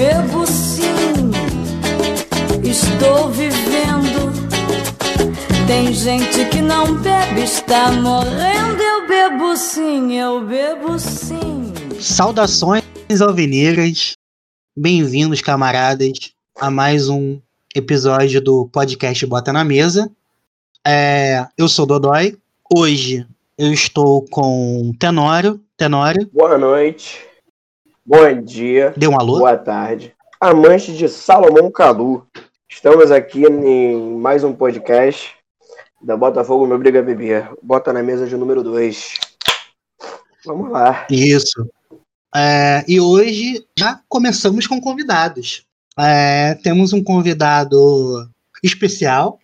bebo sim, estou vivendo. Tem gente que não bebe, está morrendo. Eu bebo sim, eu bebo sim. Saudações alvinegras, bem-vindos, camaradas, a mais um episódio do podcast Bota na Mesa. É, eu sou Dodói. Hoje eu estou com Tenório. Tenório. Boa noite. Bom dia. Dê um alô. Boa tarde. Amante de Salomão Calu. Estamos aqui em mais um podcast da Botafogo Me Obriga a Beber. Bota na mesa de número 2. Vamos lá. Isso. É, e hoje já começamos com convidados. É, temos um convidado especial,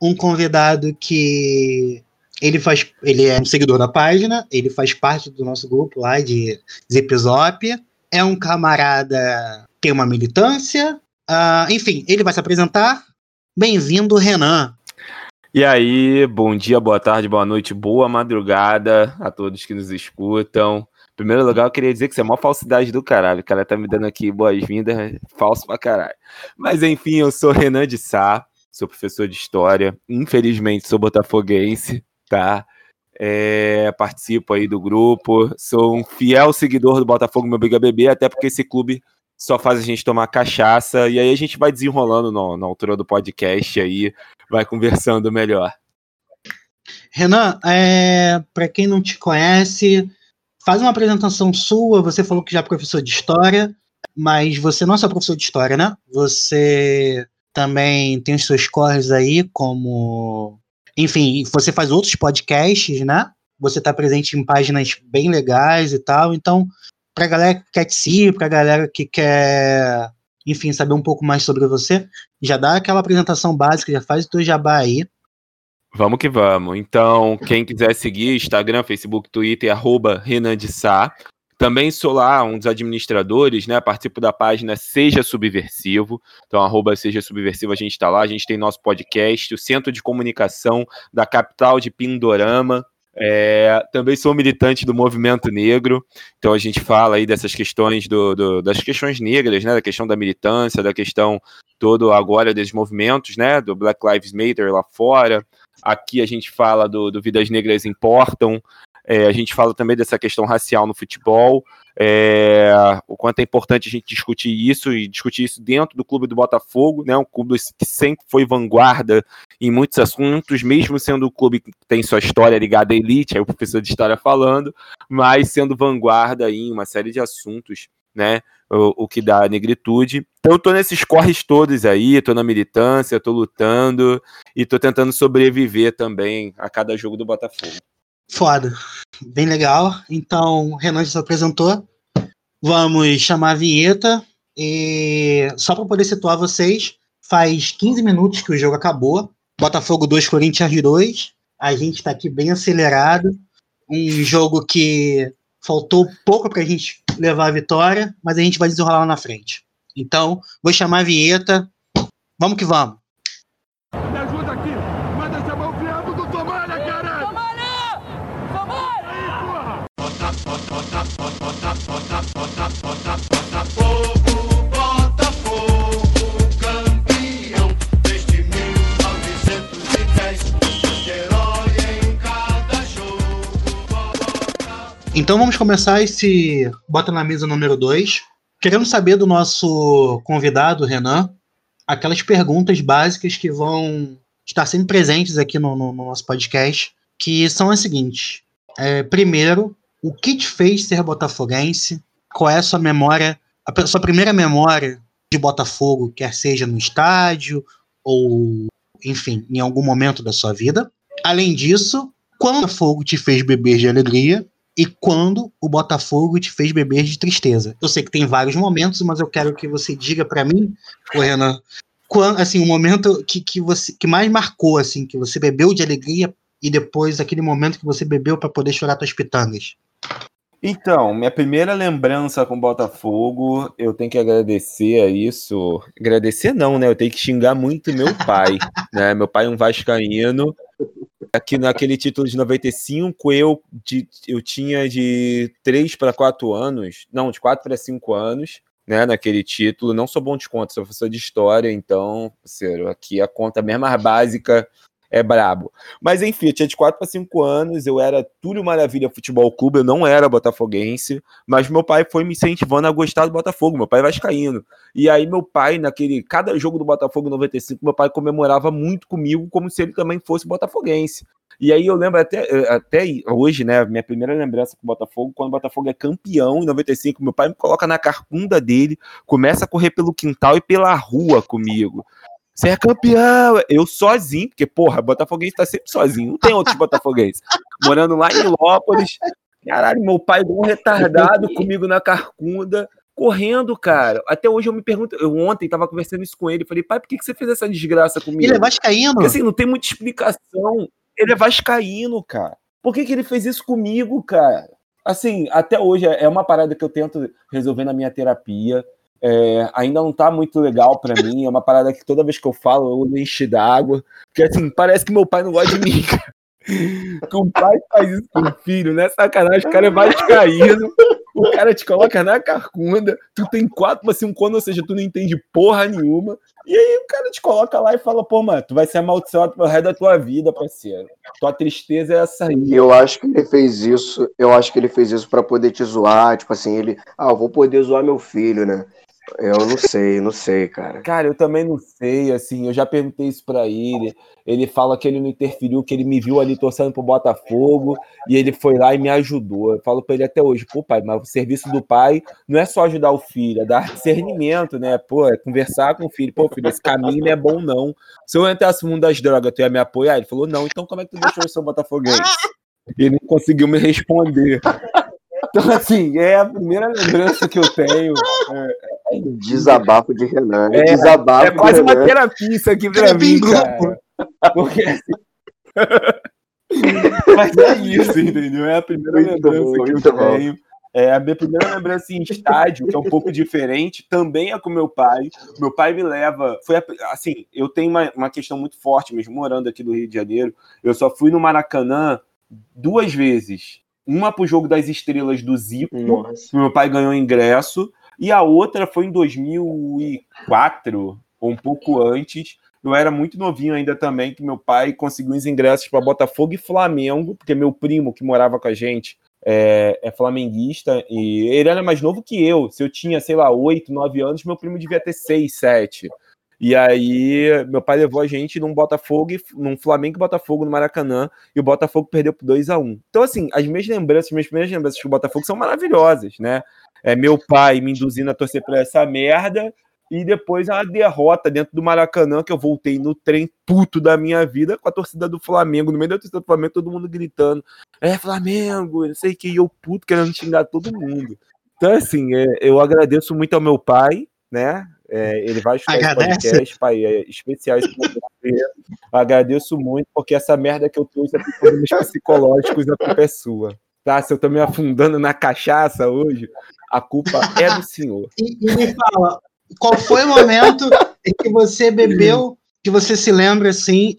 um convidado que ele faz, ele é um seguidor da página, ele faz parte do nosso grupo lá de Zipzop, é um camarada, tem uma militância, uh, enfim, ele vai se apresentar. Bem-vindo, Renan. E aí, bom dia, boa tarde, boa noite, boa madrugada a todos que nos escutam. Em primeiro lugar, eu queria dizer que isso é uma falsidade do caralho. O cara tá me dando aqui boas-vindas, falso pra caralho. Mas enfim, eu sou Renan de Sá, sou professor de História. Infelizmente, sou botafoguense, tá? É, participo aí do grupo, sou um fiel seguidor do Botafogo Meu Briga Bebê, até porque esse clube só faz a gente tomar cachaça, e aí a gente vai desenrolando no, na altura do podcast aí, vai conversando melhor. Renan, é, para quem não te conhece, faz uma apresentação sua. Você falou que já é professor de história, mas você não é só professor de história, né? Você também tem os seus corres aí, como. Enfim, você faz outros podcasts, né? Você está presente em páginas bem legais e tal. Então, para a galera que quer te seguir, para a galera que quer, enfim, saber um pouco mais sobre você, já dá aquela apresentação básica, já faz o teu jabá aí. Vamos que vamos. Então, quem quiser seguir, Instagram, Facebook, Twitter, arroba Renan de Sá. Também sou lá um dos administradores, né? Participo da página Seja Subversivo. Então, arroba Seja Subversivo, a gente está lá. A gente tem nosso podcast, o Centro de Comunicação da capital de Pindorama. É, também sou militante do movimento negro, então a gente fala aí dessas questões do, do, das questões negras, né, da questão da militância, da questão todo agora desses movimentos, né, do Black Lives Matter lá fora, Aqui a gente fala do, do Vidas Negras Importam, é, a gente fala também dessa questão racial no futebol, é, o quanto é importante a gente discutir isso e discutir isso dentro do clube do Botafogo, né? Um clube que sempre foi vanguarda em muitos assuntos, mesmo sendo um clube que tem sua história ligada à elite, aí o professor de história falando, mas sendo vanguarda em uma série de assuntos, né? O, o que dá negritude. Então eu tô nesses corres todos aí, tô na militância, tô lutando e tô tentando sobreviver também a cada jogo do Botafogo. Foda. Bem legal. Então, o Renan já se apresentou. Vamos chamar a vinheta. E só para poder situar vocês, faz 15 minutos que o jogo acabou. Botafogo 2, Corinthians 2. A gente está aqui bem acelerado. Um jogo que faltou pouco para a gente levar a vitória, mas a gente vai desenrolar lá na frente. Então, vou chamar a vinheta. Vamos que vamos. Então vamos começar esse Bota na Mesa número 2. Querendo saber do nosso convidado, Renan, aquelas perguntas básicas que vão estar sempre presentes aqui no, no, no nosso podcast, que são as seguintes. É, primeiro, o que te fez ser botafoguense? Qual é a sua memória, a sua primeira memória de Botafogo, quer seja no estádio ou, enfim, em algum momento da sua vida? Além disso, quando o Botafogo te fez beber de alegria e quando o Botafogo te fez beber de tristeza. Eu sei que tem vários momentos, mas eu quero que você diga para mim, Renan, quando, assim, o momento que, que você que mais marcou, assim, que você bebeu de alegria e depois aquele momento que você bebeu para poder chorar suas pitangas. Então, minha primeira lembrança com Botafogo, eu tenho que agradecer a isso. Agradecer não, né? Eu tenho que xingar muito meu pai, né? Meu pai é um vascaíno aqui naquele título de 95, eu, de, eu tinha de 3 para 4 anos, não, de 4 para 5 anos. né, naquele título. Não sou bom de conta, sou professor de história, então, sério, aqui a conta mesmo mais básica é brabo. Mas enfim, eu tinha de 4 para 5 anos, eu era Túlio Maravilha Futebol Clube, eu não era botafoguense, mas meu pai foi me incentivando a gostar do Botafogo, meu pai vascaíno. E aí meu pai, naquele, cada jogo do Botafogo 95, meu pai comemorava muito comigo, como se ele também fosse botafoguense. E aí eu lembro até, eh, até hoje, né, minha primeira lembrança com o Botafogo, quando o Botafogo é campeão em 95, meu pai me coloca na carcunda dele, começa a correr pelo quintal e pela rua comigo. Você é campeão! Eu sozinho, porque, porra, Botafoguense tá sempre sozinho, não tem outros Botafoguenses. Morando lá em Lópolis. Caralho, meu pai um retardado comigo na carcunda, correndo, cara. Até hoje eu me pergunto, eu ontem tava conversando isso com ele, falei, pai, por que, que você fez essa desgraça comigo? Ele é vascaíno? Porque assim, não tem muita explicação. Ele é vascaíno, cara. Por que, que ele fez isso comigo, cara? Assim, até hoje é uma parada que eu tento resolver na minha terapia. É, ainda não tá muito legal para mim. É uma parada que toda vez que eu falo, eu enche d'água. Porque assim, parece que meu pai não gosta de mim. Que o pai faz isso com o filho, né? Sacanagem, o cara é vascaíno. O cara te coloca na carcunda, tu tem quatro para cinco anos, ou seja, tu não entende porra nenhuma. E aí o cara te coloca lá e fala, pô, mano, tu vai ser amaldiçoado pelo resto da tua vida, parceiro. Tua tristeza é essa aí. Eu acho que ele fez isso, eu acho que ele fez isso para poder te zoar, tipo assim, ele, ah, eu vou poder zoar meu filho, né? Eu não sei, não sei, cara. Cara, eu também não sei, assim, eu já perguntei isso pra ele. Ele fala que ele não interferiu, que ele me viu ali torcendo pro Botafogo e ele foi lá e me ajudou. Eu falo pra ele até hoje, pô, pai, mas o serviço do pai não é só ajudar o filho, é dar discernimento, né? Pô, é conversar com o filho. Pô, filho, esse caminho não é bom, não. Se eu entrasse no mundo das drogas, tu ia me apoiar? Ele falou, não, então como é que tu deixou eu ser Botafoguense? Ele não conseguiu me responder. Então, assim, é a primeira lembrança que eu tenho. É desabafo de Renan. É, desabafo é quase uma terapia isso aqui pra mim, cara. Porque, assim... Mas é isso, entendeu? É a primeira muito lembrança bom, que eu bom. tenho. É a minha primeira lembrança em estádio, que é um pouco diferente, também é com meu pai. Meu pai me leva. Foi assim, eu tenho uma, uma questão muito forte, mesmo morando aqui no Rio de Janeiro. Eu só fui no Maracanã duas vezes. Uma pro jogo das estrelas do Zico, Nossa. meu pai ganhou ingresso, e a outra foi em 2004, ou um pouco antes. Eu era muito novinho ainda também, que meu pai conseguiu os ingressos para Botafogo e Flamengo, porque meu primo que morava com a gente é, é, flamenguista e ele era mais novo que eu. Se eu tinha, sei lá, 8, 9 anos, meu primo devia ter 6, 7. E aí, meu pai levou a gente num Botafogo, num Flamengo e Botafogo no Maracanã, e o Botafogo perdeu por 2 a 1 Então, assim, as minhas lembranças, as minhas primeiras lembranças com o Botafogo são maravilhosas, né? É meu pai me induzindo a torcer pra essa merda, e depois a derrota dentro do Maracanã, que eu voltei no trem puto da minha vida com a torcida do Flamengo, no meio da torcida do Flamengo, todo mundo gritando: É Flamengo, não sei o que, e eu puto querendo xingar todo mundo. Então, assim, é, eu agradeço muito ao meu pai, né? É, ele vai escutar podcast, pai, é, especiais Agradeço muito, porque essa merda que eu trouxe é problemas psicológicos, a culpa é sua. Tá? Se eu tô me afundando na cachaça hoje, a culpa é do senhor. E, e me fala, qual foi o momento em que você bebeu, que você se lembra assim,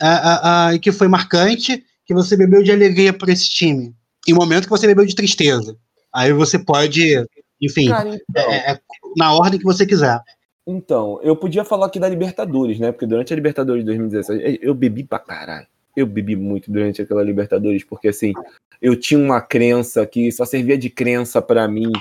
e que foi marcante, que você bebeu de alegria por esse time? E o momento que você bebeu de tristeza. Aí você pode, enfim, Cara, então... é, é, na ordem que você quiser. Então, eu podia falar aqui da Libertadores, né? Porque durante a Libertadores de 2017, eu bebi pra caralho. Eu bebi muito durante aquela Libertadores, porque assim, eu tinha uma crença que só servia de crença para mim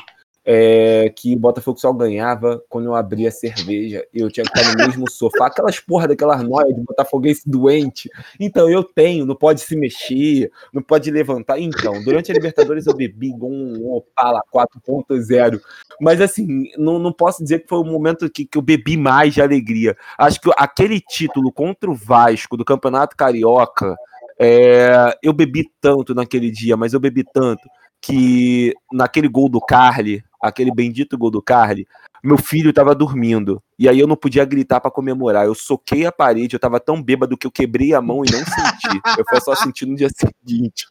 é, que o Botafogo só ganhava quando eu abria cerveja e eu tinha que estar no mesmo sofá. Aquelas porra daquelas noias de botafoguense doente. Então, eu tenho, não pode se mexer, não pode levantar. Então, durante a Libertadores eu bebi um Opala 4.0. Mas, assim, não, não posso dizer que foi o momento que, que eu bebi mais de alegria. Acho que aquele título contra o Vasco do Campeonato Carioca, é, eu bebi tanto naquele dia, mas eu bebi tanto que naquele gol do Carly, aquele bendito gol do Carly, meu filho estava dormindo. E aí eu não podia gritar para comemorar. Eu soquei a parede, eu estava tão bêbado que eu quebrei a mão e não senti. Eu fui só sentir no dia seguinte.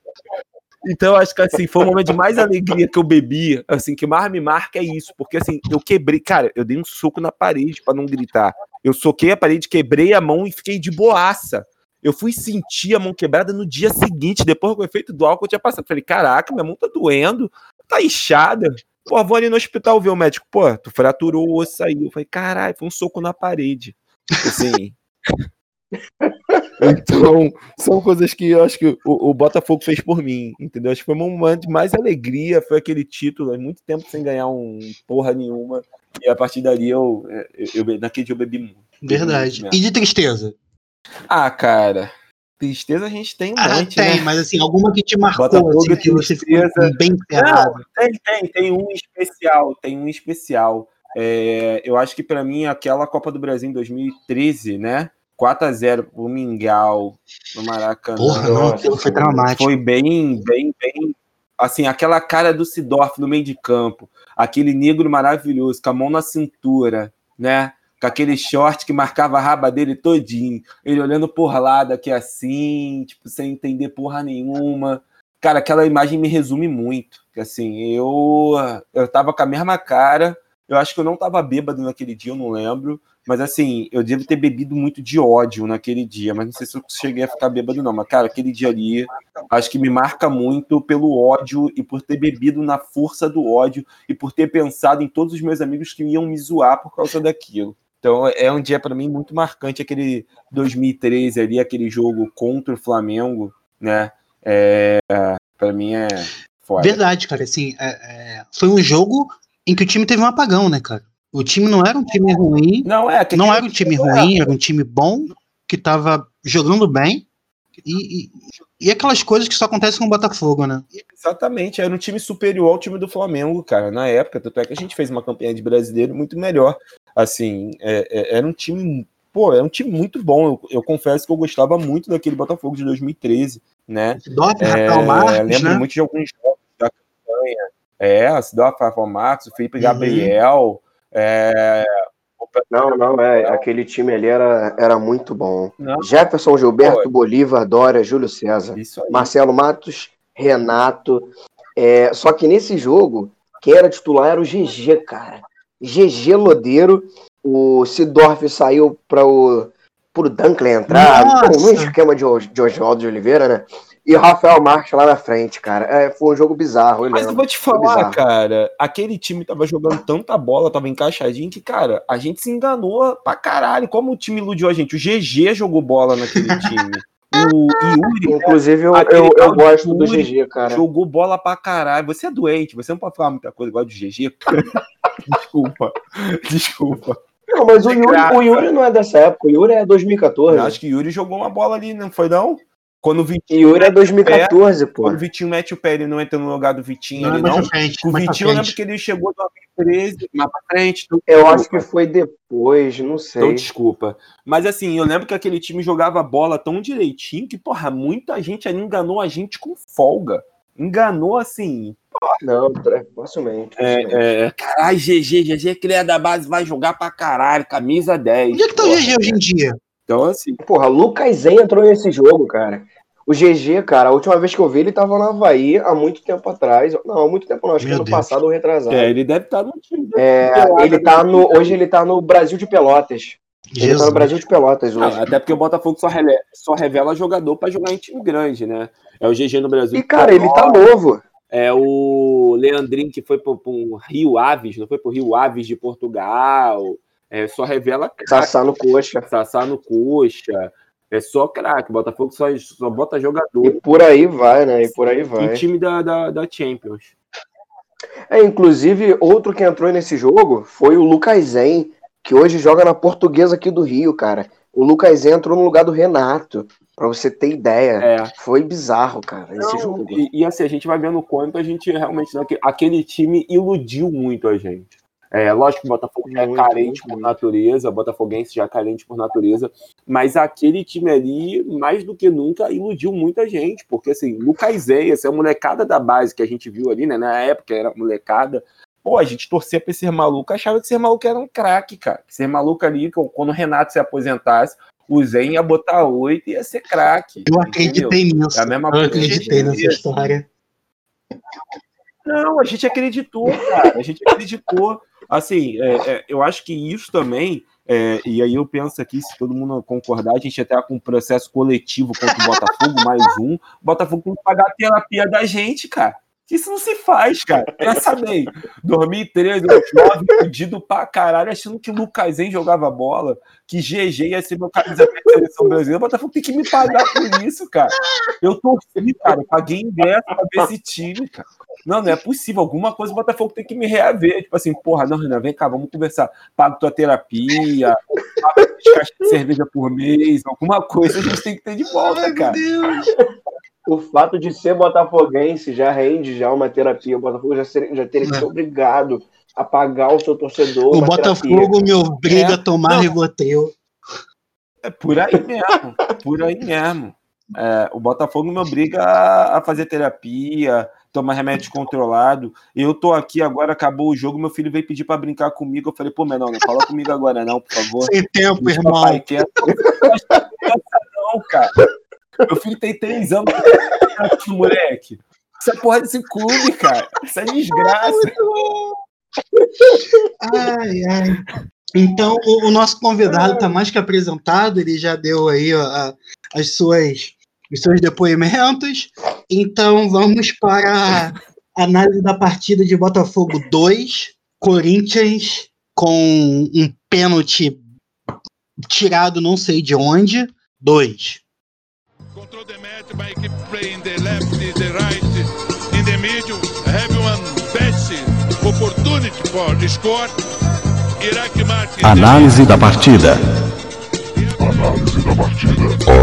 Então, acho que assim, foi o momento de mais alegria que eu bebi, assim, que mais me marca é isso, porque assim, eu quebrei, cara, eu dei um soco na parede para não gritar. Eu soquei a parede, quebrei a mão e fiquei de boaça. Eu fui sentir a mão quebrada no dia seguinte, depois do efeito do álcool eu tinha passado. Falei, caraca, minha mão tá doendo, tá inchada. Pô, vou ali no hospital ver o médico. Pô, tu fraturou o osso aí. Eu falei, caralho, foi um soco na parede. Assim. então, são coisas que eu acho que o, o, Botafogo fez por mim, entendeu? Acho que foi um momento de mais alegria, foi aquele título, há muito tempo sem ganhar um porra nenhuma. E a partir dali eu, eu, eu naquele dia eu bebi muito. Verdade. E de tristeza? Ah, cara. Tristeza a gente tem um ah, monte, tem, né? mas assim, alguma que te marcou, Botafogo, assim, que você ficou bem ferrado. Tem, tem, tem um especial, tem um especial. É, eu acho que para mim aquela Copa do Brasil em 2013, né? 4 a 0 pro Mingau no Maracanã. Porra, não, aquilo foi dramático. Foi bem, bem, bem. Assim, aquela cara do Sidorf no meio de campo, aquele negro maravilhoso, com a mão na cintura, né? Com aquele short que marcava a raba dele todinho, ele olhando por lado aqui assim, tipo, sem entender porra nenhuma. Cara, aquela imagem me resume muito. Que assim, eu eu tava com a mesma cara, eu acho que eu não tava bêbado naquele dia, eu não lembro. Mas assim, eu devo ter bebido muito de ódio naquele dia, mas não sei se eu cheguei a ficar bêbado, não. Mas, cara, aquele dia ali, acho que me marca muito pelo ódio e por ter bebido na força do ódio e por ter pensado em todos os meus amigos que iam me zoar por causa daquilo. Então é um dia para mim muito marcante aquele 2013 ali, aquele jogo contra o Flamengo, né? É, para mim é foda. Verdade, cara. Assim, é, é, foi um jogo em que o time teve um apagão, né, cara? O time não era um time ruim. Não, é, não era um time ruim, era um time bom, que estava jogando bem. E, e, e, aquelas coisas que só acontecem com o Botafogo, né? Exatamente, era um time superior ao time do Flamengo, cara, na época. Tanto é que a gente fez uma campanha de brasileiro muito melhor. Assim, é, é, era um time. Pô, era um time muito bom. Eu, eu, confesso que eu gostava muito daquele Botafogo de 2013, né? Dota, é, Marques, lembro né? muito de alguns jogos da campanha. É, Sidorf, Rafael Marques, o Felipe uhum. Gabriel. É... Não, não, é. Aquele time ali era, era muito bom. Não. Jefferson, Gilberto, Pô. Bolívar, Dória, Júlio César, Marcelo Matos, Renato. É, só que nesse jogo, quem era titular era o GG, cara. GG Lodeiro. O Sidorf saiu para o pro Dunkley entrar, no esquema de, de Oswaldo de Oliveira, né? E o Rafael Marques lá na frente, cara. É, foi um jogo bizarro. Eu Mas eu vou te falar, cara, aquele time tava jogando tanta bola, tava encaixadinho, que, cara, a gente se enganou pra caralho. Como o time iludiu a gente? O GG jogou bola naquele time. O Yuri. Inclusive, eu, eu, eu gosto do GG, cara. Jogou bola pra caralho. Você é doente, você não pode falar muita coisa igual do GG. desculpa. Desculpa. Não, mas o Yuri, o Yuri não é dessa época. O Yuri é 2014. Eu acho que o Yuri jogou uma bola ali, não foi não? Quando o Vitinho. Yuri é 2014, pô. Quando o Vitinho mete o pé, ele não entra no lugar do Vitinho não, ali, não. Frente, o Vitinho, eu lembro que ele chegou em 2013, mais pra frente. eu desculpa. acho que foi depois, não sei. Então, desculpa. Mas assim, eu lembro que aquele time jogava bola tão direitinho que, porra, muita gente ali enganou a gente com folga. Enganou assim. Porra. Não, facilmente. É, é, caralho, GG, GG, que ele é da base, vai jogar pra caralho, camisa 10. Onde é que tá o GG hoje em dia? Então, assim. Porra, Lucas Zen entrou nesse jogo, cara. O GG, cara, a última vez que eu vi ele tava na Havaí há muito tempo atrás. Não, há muito tempo não, acho Meu que ano Deus. passado ou retrasado. É, ele deve estar tá no time. É, ele tá no, hoje ele tá no Brasil de Pelotas. Jesus. Ele tá no Brasil de Pelotas hoje. Ah, até porque o Botafogo só, revela, só revela jogador para jogar em time grande, né? É o GG no Brasil. E, cara, ele tá novo. É o Leandrinho que foi pro, pro Rio Aves, não foi pro Rio Aves de Portugal. É, só revela craque. Sassá no coxa. Sassá no coxa. É só craque. Botafogo só, só bota jogador. E por aí vai, né? E por aí vai. E time da, da, da Champions. É, inclusive, outro que entrou nesse jogo foi o Lucas Zen, que hoje joga na Portuguesa aqui do Rio, cara. O Lucas Zen entrou no lugar do Renato, pra você ter ideia. É. Foi bizarro, cara, esse Não, jogo. E, e, assim, a gente vai vendo o quanto a gente realmente. Aquele time iludiu muito a gente. É, lógico que o Botafogo já é carente por natureza, o Botafoguense já é carente por natureza, mas aquele time ali, mais do que nunca, iludiu muita gente, porque assim, Lucas Zeia, essa é a molecada da base que a gente viu ali, né? Na época era molecada. Pô, a gente torcia pra esse maluco, achava que ser maluco era um craque, cara. Ser maluco ali, quando o Renato se aposentasse, o Zen ia botar oito e ia ser craque. Eu acreditei nisso. É a mesma eu acreditei nessa história. Não, a gente acreditou, cara. A gente acreditou. Assim, é, é, eu acho que isso também, é, e aí eu penso aqui, se todo mundo concordar, a gente até com um processo coletivo contra o Botafogo, mais um, o Botafogo tem que pagar a terapia da gente, cara. Isso não se faz, cara. Pensa bem. 2013, eu jovem, fudido pra caralho, achando que o Lucasen jogava bola, que GG ia ser meu camisa da seleção brasileira. O Botafogo tem que me pagar por isso, cara. Eu torci, cara. Eu paguei ingresso pra ver esse time, cara. Não, não é possível. Alguma coisa o Botafogo tem que me reaver. Tipo assim, porra, não, Renan, vem cá, vamos conversar. Pago tua terapia, pago de cerveja por mês, alguma coisa a gente tem que ter de volta, Ai, cara. Meu Deus o fato de ser botafoguense já rende já uma terapia. O Botafogo já, ser, já teria que ser é. obrigado a pagar o seu torcedor. O Botafogo terapia. me obriga é. a tomar Rivotril. É por aí mesmo, por aí mesmo. É, o Botafogo me obriga a fazer terapia, tomar remédio controlado. Eu tô aqui agora, acabou o jogo, meu filho veio pedir para brincar comigo. Eu falei, pô, menor, não fala comigo agora não, por favor. Sem tempo, Deixa irmão. Não, cara. Meu filho tem três anos, moleque. Isso é porra desse clube, cara. Isso é desgraça. Ai, ai. Então, o, o nosso convidado está mais que apresentado, ele já deu aí ó, as suas, os seus depoimentos. Então, vamos para a análise da partida de Botafogo 2, Corinthians com um pênalti tirado não sei de onde, 2. By keep playing the left, the right, in the middle. Have one best opportunity for the score. Iraq Martin. Análise da partida. Análise da partida.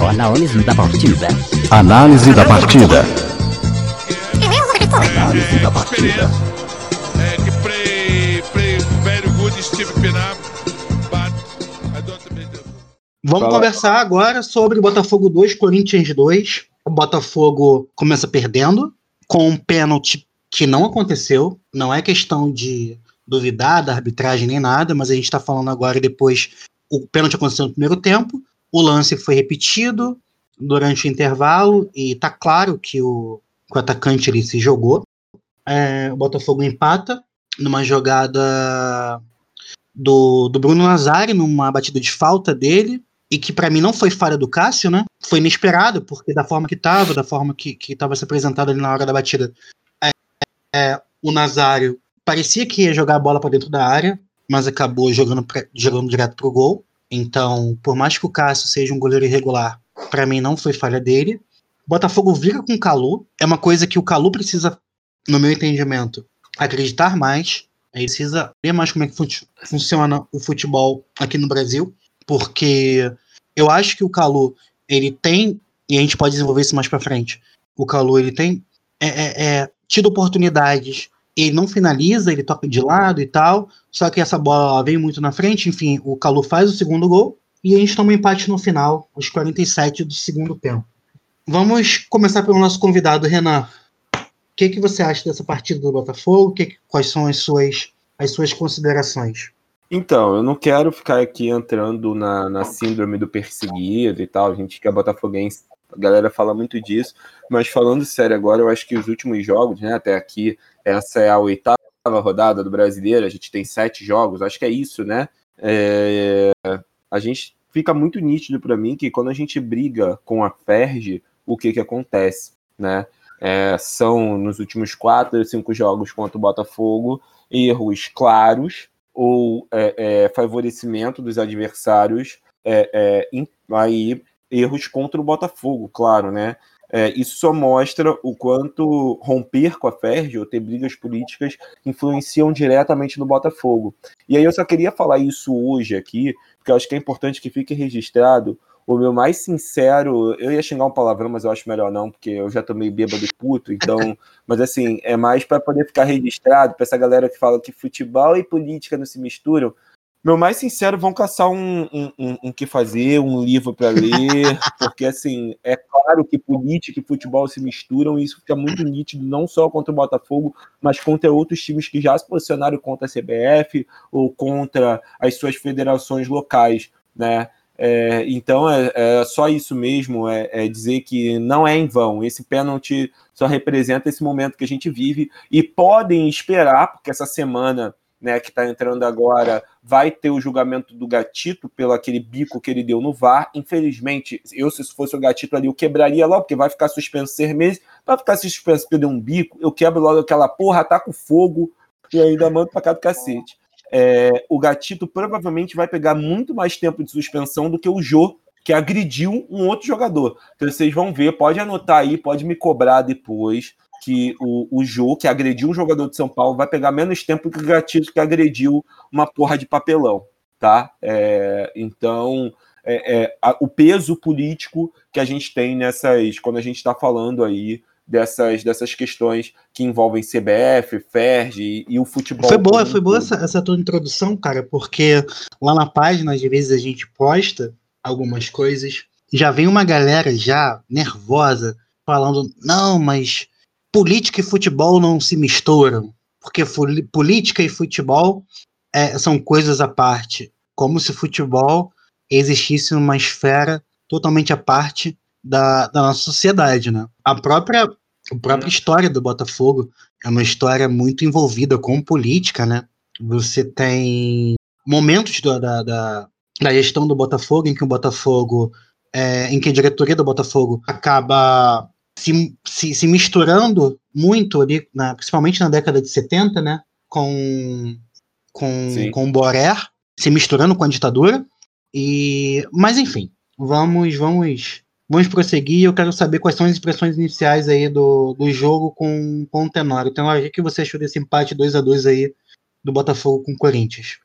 Análise da partida. Análise da partida. Análise da partida. É, que play, play very good Steve Pinap. Vamos Fala. conversar agora sobre Botafogo 2, Corinthians 2. O Botafogo começa perdendo, com um pênalti que não aconteceu. Não é questão de duvidar da arbitragem nem nada, mas a gente está falando agora depois. O pênalti aconteceu no primeiro tempo, o lance foi repetido durante o intervalo, e tá claro que o, que o atacante ele se jogou. É, o Botafogo empata numa jogada do, do Bruno Nazari, numa batida de falta dele e que para mim não foi falha do Cássio, né? Foi inesperado, porque da forma que estava, da forma que estava se apresentado ali na hora da batida, é, é, o Nazário parecia que ia jogar a bola para dentro da área, mas acabou jogando, pra, jogando direto pro gol. Então, por mais que o Cássio seja um goleiro irregular, para mim não foi falha dele. Botafogo vira com o Calu, é uma coisa que o Calu precisa, no meu entendimento, acreditar mais. Ele precisa ver mais como é que funciona o futebol aqui no Brasil porque eu acho que o Calu ele tem e a gente pode desenvolver isso mais para frente. O Calu ele tem é, é, é, tido oportunidades, ele não finaliza, ele toca de lado e tal. Só que essa bola vem muito na frente. Enfim, o Calu faz o segundo gol e a gente toma um empate no final, aos 47 do segundo tempo. Vamos começar pelo nosso convidado, Renan. O que, que você acha dessa partida do Botafogo? Que, quais são as suas, as suas considerações? Então, eu não quero ficar aqui entrando na, na síndrome do perseguido e tal. A gente que é botafoguense, a galera fala muito disso. Mas falando sério agora, eu acho que os últimos jogos, né, até aqui, essa é a oitava rodada do brasileiro, a gente tem sete jogos, acho que é isso, né? É, a gente fica muito nítido para mim que quando a gente briga com a Ferge, o que que acontece, né? É, são nos últimos quatro, cinco jogos contra o Botafogo, erros claros, ou é, é, favorecimento dos adversários, é, é, em, aí erros contra o Botafogo, claro, né? É, isso só mostra o quanto romper com a Ferg ou ter brigas políticas influenciam diretamente no Botafogo. E aí eu só queria falar isso hoje aqui, porque eu acho que é importante que fique registrado o meu mais sincero, eu ia xingar um palavrão, mas eu acho melhor não, porque eu já tomei bêbado e puto, então, mas assim, é mais para poder ficar registrado, para essa galera que fala que futebol e política não se misturam. Meu mais sincero, vão caçar um, um, um, um que fazer, um livro para ler, porque assim, é claro que política e futebol se misturam, e isso fica muito nítido, não só contra o Botafogo, mas contra outros times que já se posicionaram contra a CBF ou contra as suas federações locais, né? É, então é, é, só isso mesmo, é, é, dizer que não é em vão. Esse pênalti só representa esse momento que a gente vive e podem esperar, porque essa semana né, que está entrando agora, vai ter o julgamento do Gatito pelo aquele bico que ele deu no VAR. Infelizmente, eu, se fosse o Gatito ali, eu quebraria logo, porque vai ficar suspenso seis meses. Vai ficar suspenso porque deu um bico, eu quebro logo aquela porra, ataco fogo e ainda mando pra cá do cacete. É, o Gatito provavelmente vai pegar muito mais tempo de suspensão do que o Jô, que agrediu um outro jogador. Então vocês vão ver, pode anotar aí, pode me cobrar depois que o, o Jô, que agrediu um jogador de São Paulo, vai pegar menos tempo que o Gatito, que agrediu uma porra de papelão, tá? É, então, é, é, a, o peso político que a gente tem nessas, quando a gente está falando aí dessas, dessas questões que envolvem CBF, FERJ e, e o futebol. Foi boa, foi boa essa, essa tua introdução, cara, porque lá na página, às vezes, a gente posta algumas coisas, já vem uma galera já nervosa, falando, não, mas política e futebol não se misturam, porque política e futebol é, são coisas à parte, como se futebol existisse uma esfera totalmente à parte da, da nossa sociedade, né? A própria, a própria história do Botafogo é uma história muito envolvida com política, né? Você tem momentos da, da, da, da gestão do Botafogo em que o Botafogo, é, em que a diretoria do Botafogo acaba se, se, se misturando muito ali, na, principalmente na década de 70, né? Com, com, com o Boré, se misturando com a ditadura. E, mas enfim, vamos, vamos Vamos prosseguir. Eu quero saber quais são as impressões iniciais aí do, do jogo com, com o Tenório. Tenório, o que você achou desse empate 2 a 2 aí do Botafogo com o Corinthians?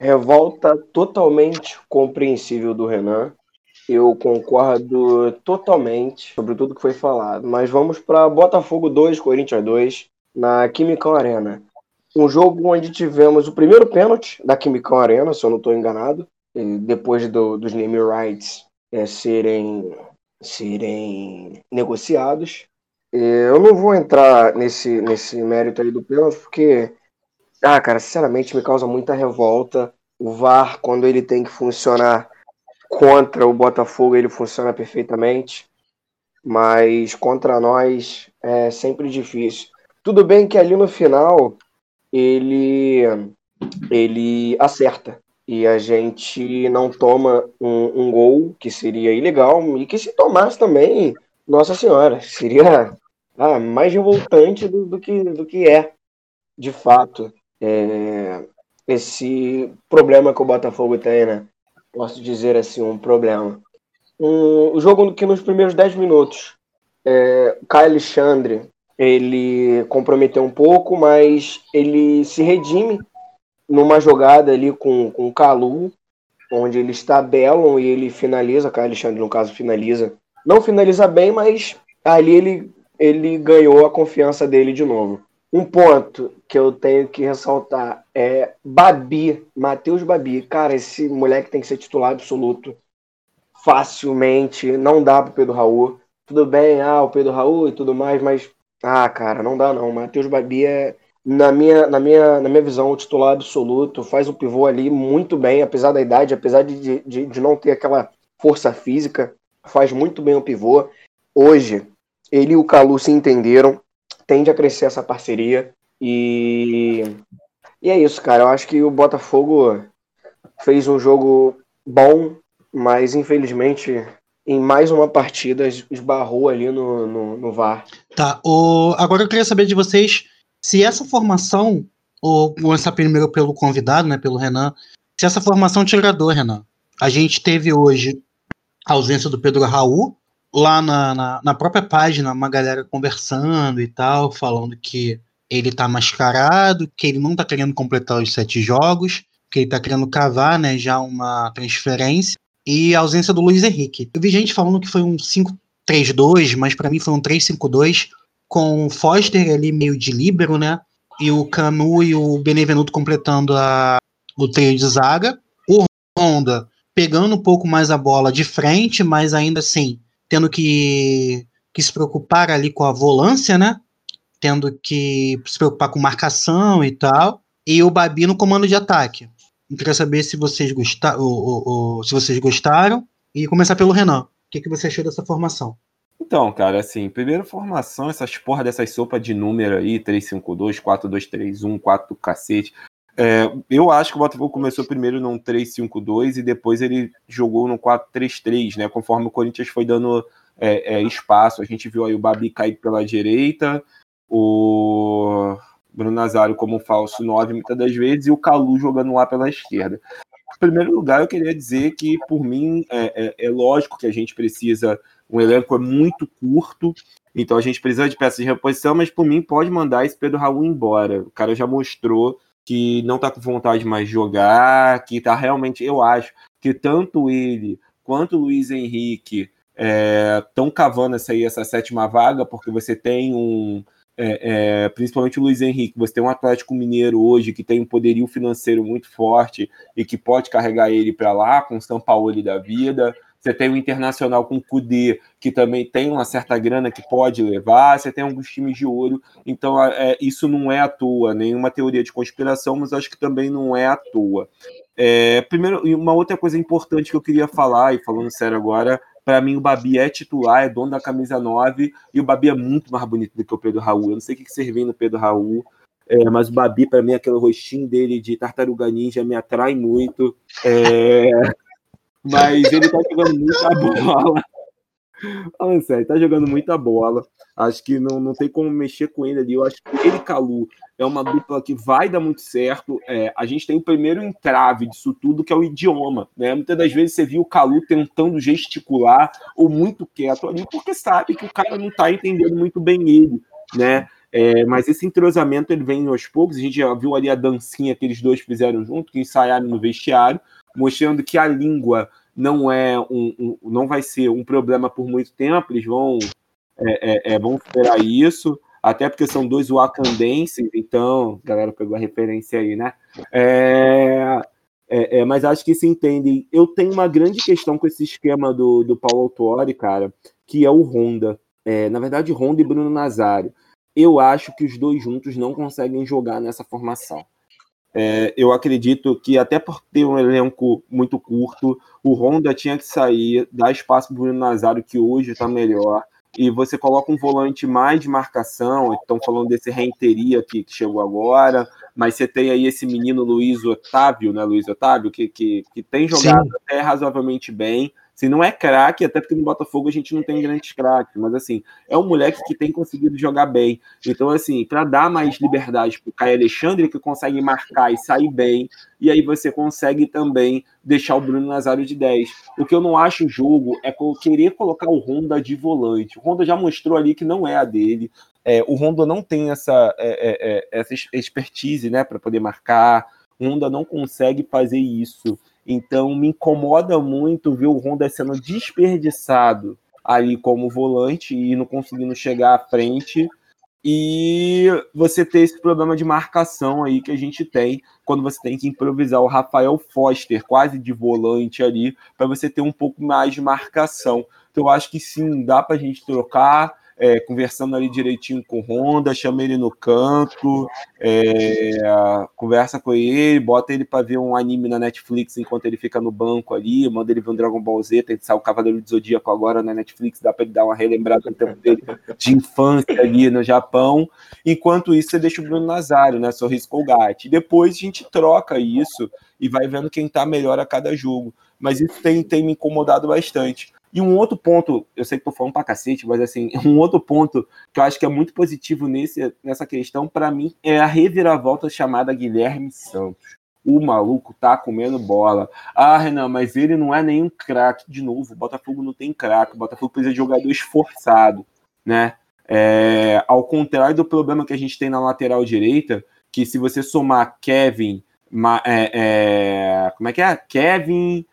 Revolta totalmente compreensível do Renan. Eu concordo totalmente sobre tudo que foi falado. Mas vamos para Botafogo 2, Corinthians 2, na Quimicão Arena. Um jogo onde tivemos o primeiro pênalti da Quimicão Arena, se eu não estou enganado, depois do, dos name rights é, serem serem negociados. Eu não vou entrar nesse, nesse mérito aí do pênalti, porque, ah, cara, sinceramente me causa muita revolta. O VAR, quando ele tem que funcionar contra o Botafogo, ele funciona perfeitamente, mas contra nós é sempre difícil. Tudo bem que ali no final ele ele acerta, e a gente não toma um, um, gol que seria ilegal e que se tomasse também, nossa senhora, seria ah, mais revoltante do, do, que, do que é, de fato, é, esse problema que o Botafogo tem, né? Posso dizer assim, um problema. Um, o jogo que nos primeiros 10 minutos, é, Caio Alexandre, ele comprometeu um pouco, mas ele se redime numa jogada ali com, com o Calu, onde eles tabelam e ele finaliza, o Alexandre, no caso, finaliza. Não finaliza bem, mas ali ele, ele ganhou a confiança dele de novo. Um ponto que eu tenho que ressaltar é Babi, Matheus Babi. Cara, esse moleque tem que ser titular absoluto. Facilmente. Não dá pro Pedro Raul. Tudo bem, ah, o Pedro Raul e tudo mais, mas. Ah, cara, não dá não. Matheus Babi é, na minha, na minha, na minha visão, o titular absoluto faz o pivô ali muito bem, apesar da idade, apesar de, de, de não ter aquela força física, faz muito bem o pivô. Hoje, ele e o Calu se entenderam, tende a crescer essa parceria e, e é isso, cara. Eu acho que o Botafogo fez um jogo bom, mas infelizmente em mais uma partida esbarrou ali no, no, no VAR. Tá, o... agora eu queria saber de vocês se essa formação, ou começar primeiro pelo convidado, né, pelo Renan, se essa formação te agradou, Renan. A gente teve hoje a ausência do Pedro Raul, lá na, na, na, própria página, uma galera conversando e tal, falando que ele tá mascarado, que ele não tá querendo completar os sete jogos, que ele tá querendo cavar, né, já uma transferência, e a ausência do Luiz Henrique. Eu vi gente falando que foi um 5-3-2, mas para mim foi um 3-5-2, com o Foster ali meio de líbero, né? E o Canu e o Benevenuto completando a, o trio de zaga. O Honda pegando um pouco mais a bola de frente, mas ainda assim tendo que, que se preocupar ali com a volância, né? Tendo que se preocupar com marcação e tal. E o Babi no comando de ataque. Eu queria saber se vocês, gostaram, se vocês gostaram. E começar pelo Renan. O que, que você achou dessa formação? Então, cara, assim, primeira formação, essas porra dessas sopas de número aí, 352, 4231, 4 do cacete. É, eu acho que o Botafogo começou primeiro num 3-5-2 e depois ele jogou no 4-3-3, né? Conforme o Corinthians foi dando é, é, espaço. A gente viu aí o Babi cair pela direita, o Bruno Nazário como falso 9 muitas das vezes e o Calu jogando lá pela esquerda. Em primeiro lugar, eu queria dizer que, por mim, é, é, é lógico que a gente precisa. O elenco é muito curto, então a gente precisa de peças de reposição, mas por mim pode mandar esse Pedro Raul embora. O cara já mostrou que não tá com vontade mais de jogar, que tá realmente, eu acho, que tanto ele quanto o Luiz Henrique estão é, cavando essa, aí, essa sétima vaga, porque você tem um. É, é, principalmente o Luiz Henrique, você tem um Atlético Mineiro hoje que tem um poderio financeiro muito forte e que pode carregar ele para lá, com o São Paulo da vida. Você tem o Internacional com o Cudê, que também tem uma certa grana que pode levar. Você tem alguns times de ouro. Então, é, isso não é à toa, nenhuma teoria de conspiração, mas acho que também não é à toa. É, primeiro, uma outra coisa importante que eu queria falar, e falando sério agora, para mim, o Babi é titular, é dono da camisa 9, e o Babi é muito mais bonito do que o Pedro Raul. Eu não sei o que vocês veem no Pedro Raul, é, mas o Babi, para mim, aquele rostinho dele de tartaruga ninja me atrai muito. É, mas ele tá jogando muita bola. Falando sério, tá jogando muita bola. Acho que não, não tem como mexer com ele ali. Eu acho que ele e Calu é uma dupla que vai dar muito certo. É, a gente tem o primeiro entrave disso tudo, que é o idioma. Né? Muitas das vezes você viu o Calu tentando gesticular ou muito quieto ali, porque sabe que o cara não tá entendendo muito bem ele. Né? É, mas esse entrosamento ele vem aos poucos. A gente já viu ali a dancinha que eles dois fizeram junto, que ensaiaram no vestiário, mostrando que a língua não é um, um, não vai ser um problema por muito tempo, eles vão, é, é, é, vão superar isso, até porque são dois wakandenses, então, a galera pegou a referência aí, né? É, é, é, mas acho que se entendem. Eu tenho uma grande questão com esse esquema do, do Paulo Autuori, cara, que é o Honda. É, na verdade, Honda e Bruno Nazário. Eu acho que os dois juntos não conseguem jogar nessa formação. É, eu acredito que, até por ter um elenco muito curto, o Honda tinha que sair, dar espaço para o Bruno Nazário, que hoje está melhor, e você coloca um volante mais de marcação. Estão falando desse Renteria que, que, chegou agora, mas você tem aí esse menino Luiz Otávio, né? Luiz Otávio, que, que, que tem jogado Sim. até razoavelmente bem. Assim, não é craque, até porque no Botafogo a gente não tem grandes craques, mas assim, é um moleque que tem conseguido jogar bem. Então, assim, para dar mais liberdade para o Caio Alexandre, que consegue marcar e sair bem, e aí você consegue também deixar o Bruno Nazário de 10. O que eu não acho jogo é querer colocar o Honda de volante. O Honda já mostrou ali que não é a dele. É, o Honda não tem essa, é, é, é essa expertise né, para poder marcar. O Honda não consegue fazer isso. Então me incomoda muito ver o Honda sendo desperdiçado ali como volante e não conseguindo chegar à frente. E você ter esse problema de marcação aí que a gente tem quando você tem que improvisar o Rafael Foster quase de volante ali para você ter um pouco mais de marcação. Então eu acho que sim, dá para a gente trocar é, conversando ali direitinho com o Honda, chama ele no canto, é, conversa com ele, bota ele para ver um anime na Netflix enquanto ele fica no banco ali, manda ele ver um Dragon Ball Z, tem que sair o Cavaleiro do Zodíaco agora na Netflix, dá para ele dar uma relembrada no tempo dele de infância ali no Japão. Enquanto isso, você deixa o Bruno Nazário, né? Sorriso Colgate. Depois a gente troca isso e vai vendo quem tá melhor a cada jogo. Mas isso tem, tem me incomodado bastante. E um outro ponto, eu sei que tô falando pra cacete, mas assim, um outro ponto que eu acho que é muito positivo nesse, nessa questão, para mim, é a reviravolta chamada Guilherme Santos. O maluco tá comendo bola. Ah, Renan, mas ele não é nenhum craque. De novo, o Botafogo não tem craque. O Botafogo precisa de jogador esforçado, né? É, ao contrário do problema que a gente tem na lateral direita, que se você somar Kevin, é, é, como é que é? Kevin,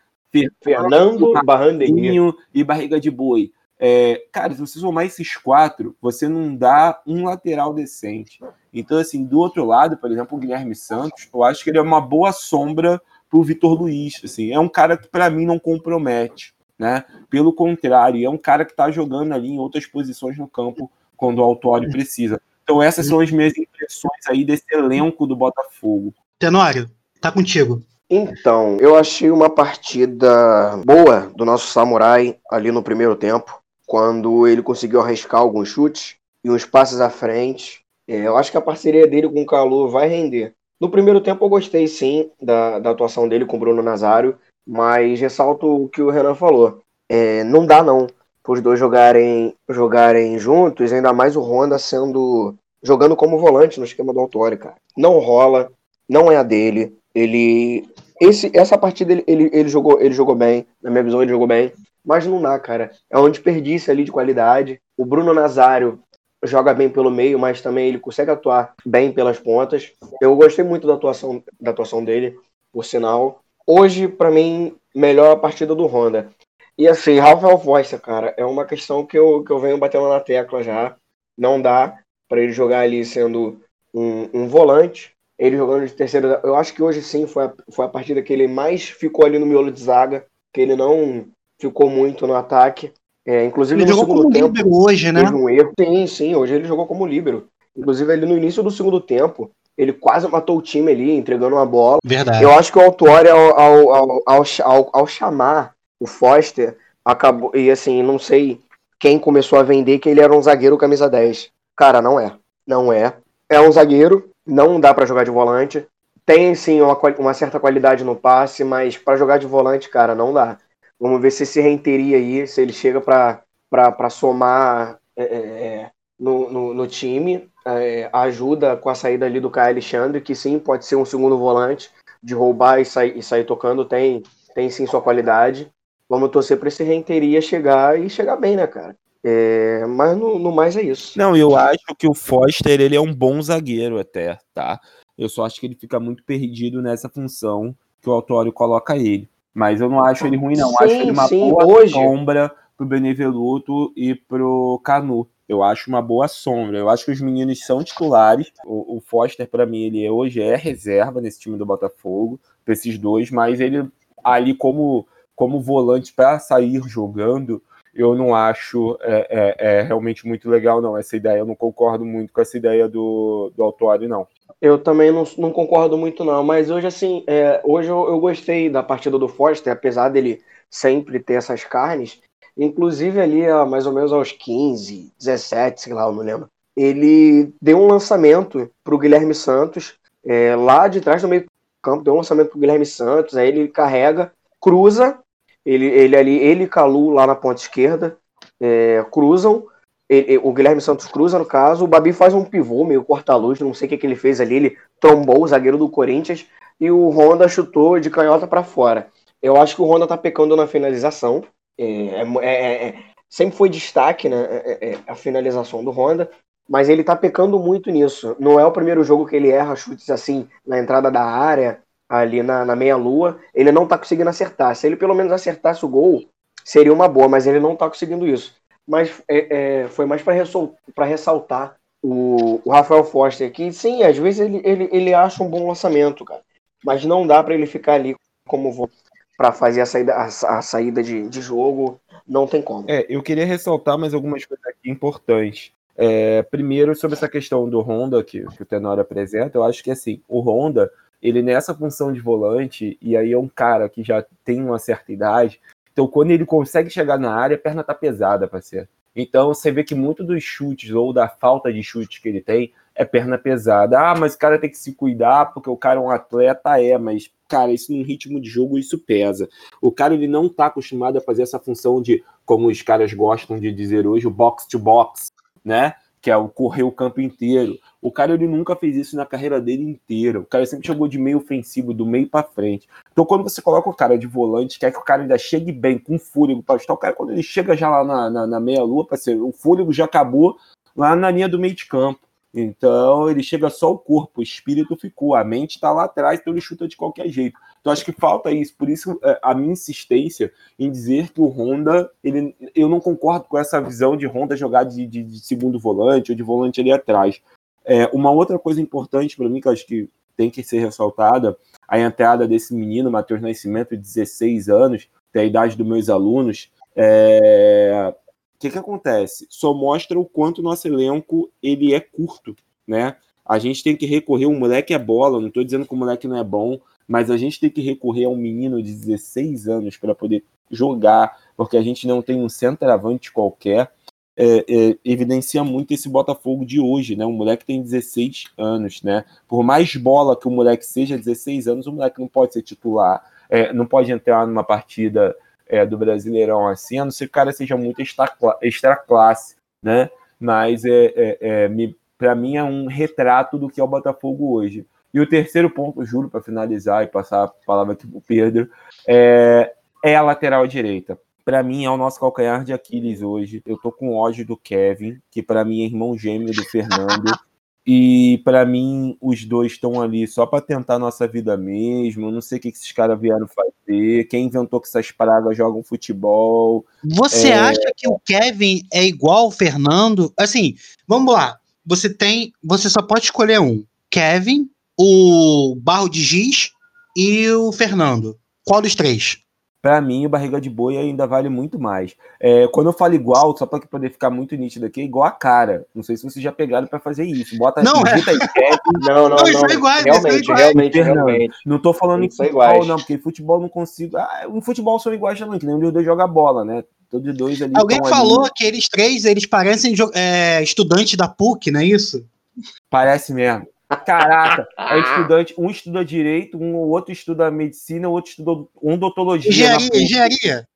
Fernando, Barrandinho e Barriga de Boi. É, cara, se você somar esses quatro, você não dá um lateral decente. Então, assim, do outro lado, por exemplo, o Guilherme Santos, eu acho que ele é uma boa sombra pro Vitor Luiz. Assim, é um cara que, para mim, não compromete. Né? Pelo contrário, é um cara que está jogando ali em outras posições no campo quando o Autório precisa. Então, essas são as minhas impressões aí desse elenco do Botafogo. Tenório, tá contigo. Então, eu achei uma partida boa do nosso Samurai ali no primeiro tempo, quando ele conseguiu arriscar alguns chutes e uns passes à frente. É, eu acho que a parceria dele com o Calu vai render. No primeiro tempo eu gostei sim da, da atuação dele com o Bruno Nazário, mas ressalto o que o Renan falou. É, não dá não para os dois jogarem, jogarem juntos, ainda mais o Honda sendo jogando como volante no esquema do Autori, cara. Não rola, não é a dele. Ele esse essa partida ele, ele, ele jogou ele jogou bem, na minha visão ele jogou bem, mas não dá, cara. É um desperdício ali de qualidade. O Bruno Nazário joga bem pelo meio, mas também ele consegue atuar bem pelas pontas. Eu gostei muito da atuação, da atuação dele, por sinal. Hoje, para mim, melhor a partida do Honda. E assim, Rafael Voice, cara, é uma questão que eu, que eu venho batendo na tecla já. Não dá para ele jogar ali sendo um, um, volante. Ele jogando de terceira. Eu acho que hoje sim foi a, foi a partida que ele mais ficou ali no miolo de zaga, que ele não ficou muito no ataque. É, inclusive ele jogou como tempo, líbero hoje, né? um erro. Sim, sim, hoje ele jogou como líbero. Inclusive ali no início do segundo tempo, ele quase matou o time ali, entregando uma bola. Verdade. Eu acho que o Autori, ao, ao, ao, ao, ao chamar o Foster, acabou. E assim, não sei quem começou a vender que ele era um zagueiro camisa 10. Cara, não é. Não é. É um zagueiro, não dá para jogar de volante. Tem sim uma, uma certa qualidade no passe, mas para jogar de volante, cara, não dá. Vamos ver se esse reinteria aí, se ele chega para somar é, é, é, no, no, no, time. É, ajuda com a saída ali do Caio Alexandre, que sim, pode ser um segundo volante, de roubar e sair, e sair tocando, tem, tem sim sua qualidade. Vamos torcer para esse reinteria chegar e chegar bem, né, cara? É, mas no, no, mais é isso. Não, eu acho que o Foster ele é um bom zagueiro até, tá? Eu só acho que ele fica muito perdido nessa função que o Autório coloca ele. Mas eu não acho ele ruim, não. Sim, acho ele uma sim, boa hoje... sombra pro Beneveluto e pro Canu. Eu acho uma boa sombra. Eu acho que os meninos são titulares. O, o Foster, para mim, ele hoje é reserva nesse time do Botafogo, para esses dois, mas ele ali como, como volante para sair jogando, eu não acho é, é, é, realmente muito legal, não. Essa ideia, eu não concordo muito com essa ideia do, do Autuário, não. Eu também não, não concordo muito, não. Mas hoje, assim, é, hoje eu, eu, gostei da partida do Foster, apesar dele sempre ter essas carnes. Inclusive ali, mais ou menos aos 15, 17, sei lá, eu não lembro. Ele deu um lançamento para o Guilherme Santos, é, lá de trás do meio campo, deu um lançamento para o Guilherme Santos, aí ele carrega, cruza, ele, ele ali, ele e Calu lá na ponta esquerda, é, cruzam, ele, o Guilherme Santos cruza, no caso, o Babi faz um pivô, meio corta-luz, não sei o que, que ele fez ali, ele trombou o zagueiro do Corinthians e o Honda chutou de canhota para fora. Eu acho que o Honda tá pecando na finalização, é, é, é, é sempre foi destaque né, é, é, a finalização do Honda, mas ele tá pecando muito nisso. Não é o primeiro jogo que ele erra chutes assim na entrada da área, ali na, na meia-lua, ele não tá conseguindo acertar. Se ele pelo menos acertasse o gol, seria uma boa, mas ele não tá conseguindo isso mas é, é, foi mais para ressaltar o, o, Rafael Foster, que sim, às vezes ele, ele, ele acha um bom lançamento, cara, mas não dá para ele ficar ali como para fazer a saída, a, a saída de, de, jogo, não tem como. É, eu queria ressaltar mais algumas coisas aqui importantes. É, primeiro, sobre essa questão do Honda que, que o Tenor apresenta, eu acho que assim, o Honda, ele nessa função de volante, e aí é um cara que já tem uma certa idade, então, quando ele consegue chegar na área, a perna tá pesada, parceiro. Então, você vê que muito dos chutes ou da falta de chute que ele tem é perna pesada. Ah, mas o cara tem que se cuidar porque o cara é um atleta, é, mas, cara, isso no ritmo de jogo, isso pesa. O cara, ele não tá acostumado a fazer essa função de, como os caras gostam de dizer hoje, o box to box, né? Que é o correr o campo inteiro. O cara ele nunca fez isso na carreira dele inteira. O cara sempre jogou de meio ofensivo, do meio para frente. Então quando você coloca o cara de volante, quer que o cara ainda chegue bem, com fôlego para chutar, o cara quando ele chega já lá na, na, na meia-lua, o fôlego já acabou lá na linha do meio de campo. Então ele chega só o corpo, o espírito ficou, a mente está lá atrás, então ele chuta de qualquer jeito. Então acho que falta isso, por isso é, a minha insistência em dizer que o Honda, ele, eu não concordo com essa visão de Honda jogar de, de, de segundo volante ou de volante ali atrás. É, uma outra coisa importante para mim que acho que tem que ser ressaltada, a entrada desse menino, Matheus Nascimento, de 16 anos, tem a idade dos meus alunos, é, que, que acontece? Só mostra o quanto o nosso elenco ele é curto, né? A gente tem que recorrer, o moleque é bola, não estou dizendo que o moleque não é bom, mas a gente tem que recorrer a um menino de 16 anos para poder jogar, porque a gente não tem um centroavante qualquer. é, é, evidencia muito esse Botafogo de hoje, né? Um moleque tem 16 anos, né? Por mais bola que o moleque seja, 16 anos, o moleque não pode ser titular, é, não pode entrar numa partida é, do Brasileirão assim, a não ser que o cara seja muito extra, extra classe, né? Mas é, é, é para mim é um retrato do que é o Botafogo hoje. E o terceiro ponto, juro, para finalizar e passar a palavra aqui para o Pedro, é, é a lateral direita para mim é o nosso calcanhar de Aquiles hoje. Eu tô com ódio do Kevin, que para mim é irmão gêmeo do Fernando. E para mim, os dois estão ali só para tentar nossa vida mesmo. Eu não sei o que esses caras vieram fazer. Quem inventou que essas pragas jogam futebol. Você é... acha que o Kevin é igual ao Fernando? Assim, vamos lá. Você tem. Você só pode escolher um: Kevin, o Barro de Giz e o Fernando. Qual dos três? para mim o barriga de boi ainda vale muito mais. É, quando eu falo igual, só para poder ficar muito nítido aqui, é igual a cara. Não sei se vocês já pegaram para fazer isso. Bota não, é. aí, não, não, não, não. Iguais, realmente, realmente, realmente. Não tô falando em futebol, iguais. não, porque em futebol não consigo. Ah, em futebol são iguais também, que nem um dos dois joga bola, né? Todos dois ali. Alguém falou ali. que eles três, eles parecem é, estudantes da PUC, não é isso? Parece mesmo. Caraca, é estudante, um estuda direito, um outro estuda medicina, o outro estuda um odontologia. Engenharia, engenharia.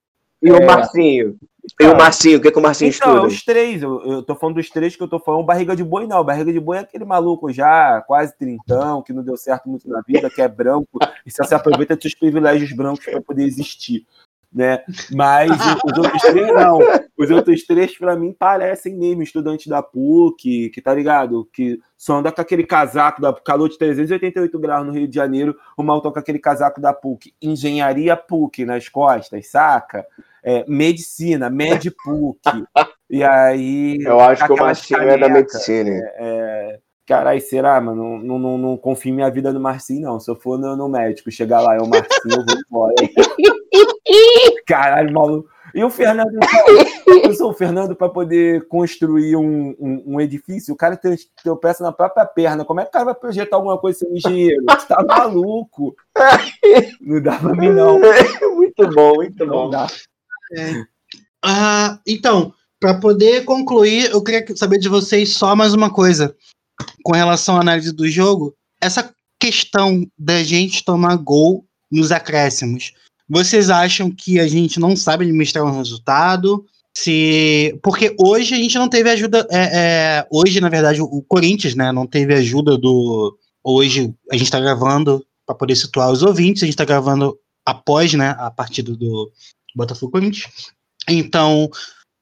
E é. o Marcinho? E o Marcinho, o que, que o Marcinho então, estuda? os três, eu, eu tô falando dos três que eu tô falando, barriga de boi não, barriga de boi é aquele maluco já, quase trintão, que não deu certo muito na vida, que é branco, e só se aproveita dos seus privilégios brancos para poder existir né? Mas os outros três não. Os outros três, para mim, parecem mesmo estudantes da PUC, que tá ligado? Que só anda com aquele casaco da calor de 388 graus no Rio de Janeiro, o maltão com aquele casaco da PUC. Engenharia PUC nas costas, saca? É, medicina, Med PUC. E aí. Eu acho que o Marcinho é da medicina. É, é, Caralho, será, mano? Não, não, não, confio em minha vida no Marcinho, não. Se eu for no, no médico, chegar lá, é o Marcinho, eu vou embora. Caralho, maluco. E o Fernando, eu sou o Fernando para poder construir um, um, um, edifício. O cara tem, tem peça na própria perna. Como é que o cara vai projetar alguma coisa sem engenheiro? Você tá maluco? Não dá pra mim, não. Muito bom, muito não bom. Dá. É. Ah, então, para poder concluir, eu queria saber de vocês só mais uma coisa com relação à análise do jogo, essa questão da gente tomar gol nos acréscimos. Vocês acham que a gente não sabe administrar um resultado? Se porque hoje a gente não teve ajuda. É, é, hoje, na verdade, o Corinthians, né, não teve ajuda do. Hoje a gente está gravando para poder situar os ouvintes. A gente está gravando após, né, a partida do Botafogo Corinthians. Então,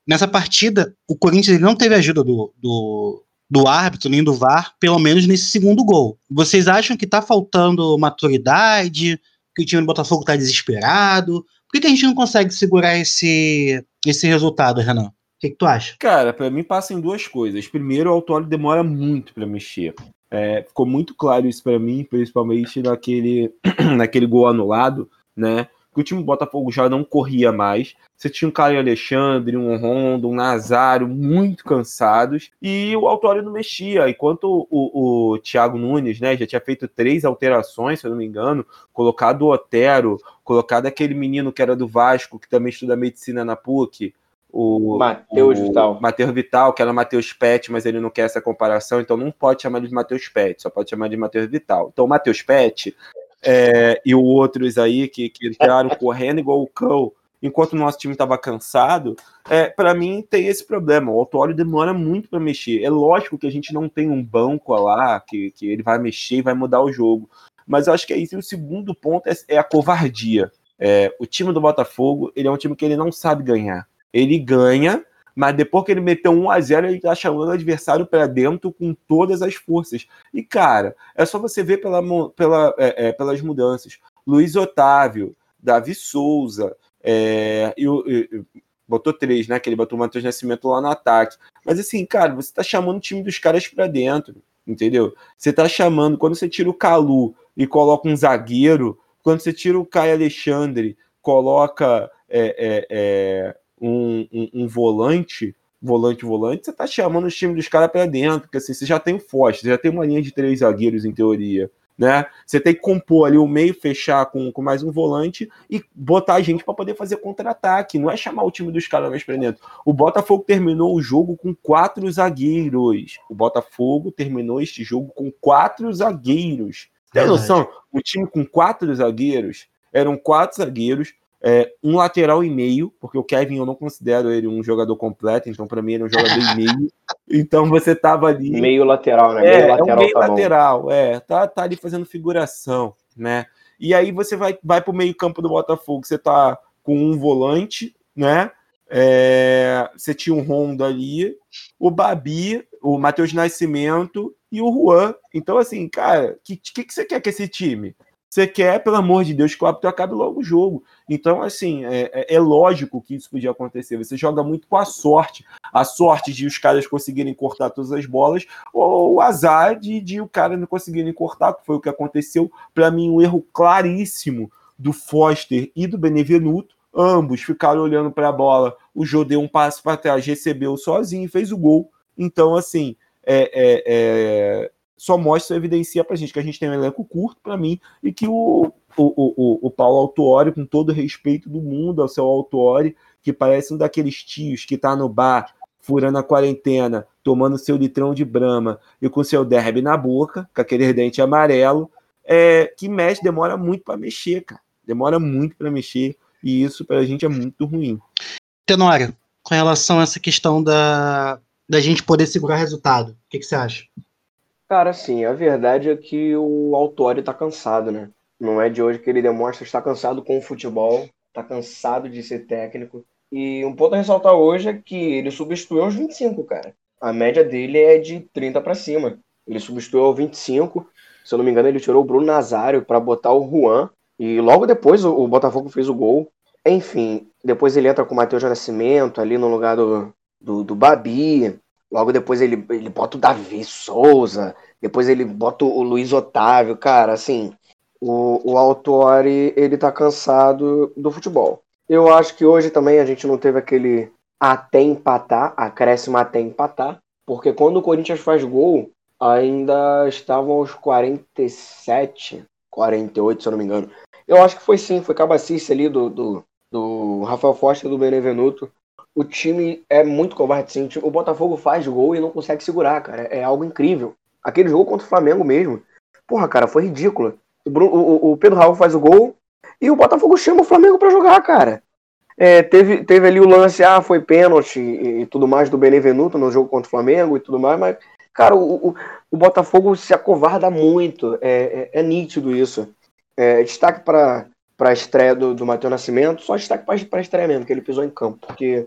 nessa partida, o Corinthians não teve ajuda do, do, do árbitro, nem do VAR, pelo menos nesse segundo gol. Vocês acham que está faltando maturidade, que o time do Botafogo está desesperado? Por que, que, a gente não consegue segurar esse, esse resultado, Renan? O que, que tu acha? Cara, para mim passa em duas coisas. Primeiro, o Autório demora muito para mexer. É, ficou muito claro isso para mim, principalmente naquele, naquele gol anulado, né? Que o time do Botafogo já não corria mais. Você tinha um Caio Alexandre, um Rondo, um Nazário muito cansados e o Autório não mexia. Enquanto o, o Thiago Nunes né, já tinha feito três alterações, se eu não me engano, colocado o Otero, colocado aquele menino que era do Vasco, que também estuda medicina na PUC, o Matheus Vital. Matheus Vital, que era Matheus Pet, mas ele não quer essa comparação, então não pode chamar de Matheus Pet, só pode chamar de Matheus Vital. Então o Matheus Pet é, e outros aí que, que entraram correndo igual o cão, enquanto o nosso time estava cansado, é, para mim tem esse problema. O Autório demora muito para mexer. É lógico que a gente não tem um banco lá que, que ele vai mexer e vai mudar o jogo. Mas eu acho que é isso. E o segundo ponto é, é a covardia. É, o time do Botafogo ele é um time que ele não sabe ganhar. Ele ganha mas depois que ele meteu 1 a 0 ele tá chamando o adversário para dentro com todas as forças. E, cara, é só você ver pela, pela, é, é, pelas mudanças. Luiz Otávio, Davi Souza, é, e, botou três, né? Que ele botou o Matheus Nascimento lá no ataque. Mas assim, cara, você tá chamando o time dos caras para dentro, entendeu? Você tá chamando, quando você tira o Calu e coloca um zagueiro, quando você tira o Caio Alexandre, coloca é, é, é um, um, um volante, volante, volante, você tá chamando o time dos caras para dentro, porque assim, você já tem o Foster, você já tem uma linha de três zagueiros em teoria. né? Você tem que compor ali o meio, fechar com, com mais um volante e botar a gente para poder fazer contra-ataque. Não é chamar o time dos caras mais pra dentro. O Botafogo terminou o jogo com quatro zagueiros. O Botafogo terminou este jogo com quatro zagueiros. Tem noção? O time com quatro zagueiros eram quatro zagueiros, é, um lateral e meio, porque o Kevin eu não considero ele um jogador completo, então para mim ele é um jogador e meio. Então você tava ali. Meio lateral, né? É, meio lateral, é um meio tá lateral, bom. é. Tá, tá ali fazendo figuração, né? E aí você vai, vai pro meio-campo do Botafogo, você tá com um volante, né? É, você tinha um Honda ali, o Babi, o Matheus Nascimento e o Juan. Então, assim, cara, o que, que, que você quer com esse time? Você quer, pelo amor de Deus, que o árbitro acabe logo o jogo. Então, assim, é, é, é, lógico que isso podia acontecer. Você joga muito com a sorte. A sorte de os caras conseguirem cortar todas as bolas, ou o azar de, de o cara não conseguirem cortar, que foi o que aconteceu. Para mim, um erro claríssimo do Foster e do Benevenuto. Ambos ficaram olhando para a bola. O Jô deu um passo para trás, recebeu sozinho e fez o gol. Então, assim, é, é, é só mostra, evidencia pra gente que a gente tem um elenco curto, para mim, e que o, o, o, o Paulo Autuori, com todo o respeito do mundo ao seu Autuori, que parece um daqueles tios que tá no bar, furando a quarentena, tomando seu litrão de brama e com seu derby na boca, com aquele dente amarelo, é, que mexe, demora muito para mexer, cara. Demora muito para mexer, e isso pra gente é muito ruim. Tenório, com relação a essa questão da, da gente poder segurar resultado, o que, que você acha? Cara, sim, a verdade é que o Autori tá cansado, né? Não é de hoje que ele demonstra estar cansado com o futebol, tá cansado de ser técnico. E um ponto a ressaltar hoje é que ele substituiu os 25, cara. A média dele é de 30 para cima. Ele substituiu aos 25. Se eu não me engano, ele tirou o Bruno Nazário para botar o Juan. E logo depois o, o, Botafogo fez o gol. Enfim, depois ele entra com o Matheus Nascimento ali no lugar do, do, do Babi. Logo depois ele, ele bota o Davi Souza, depois ele bota o Luiz Otávio, cara, assim, o, o Autori, ele tá cansado do futebol. Eu acho que hoje também a gente não teve aquele até empatar, acréscimo até empatar, porque quando o Corinthians faz gol, ainda estavam aos 47, 48, se eu não me engano. Eu acho que foi sim, foi cabacice ali do, do, do Rafael Foster do Benevenuto o time é muito covarde, sim. O Botafogo faz gol e não consegue segurar, cara. É algo incrível. Aquele jogo contra o Flamengo mesmo. Porra, cara, foi ridículo. O, Bruno, o, o Pedro Raul faz o gol e o Botafogo chama o Flamengo para jogar, cara. É, teve, teve ali o lance, ah, foi pênalti e, e, tudo mais do Benevenuto no jogo contra o Flamengo e tudo mais, mas, cara, o, o, o Botafogo se acovarda muito. É, é, é nítido isso. É, destaque para a estreia do, do Matheus Nascimento, só destaque para a estreia mesmo, que ele pisou em campo, porque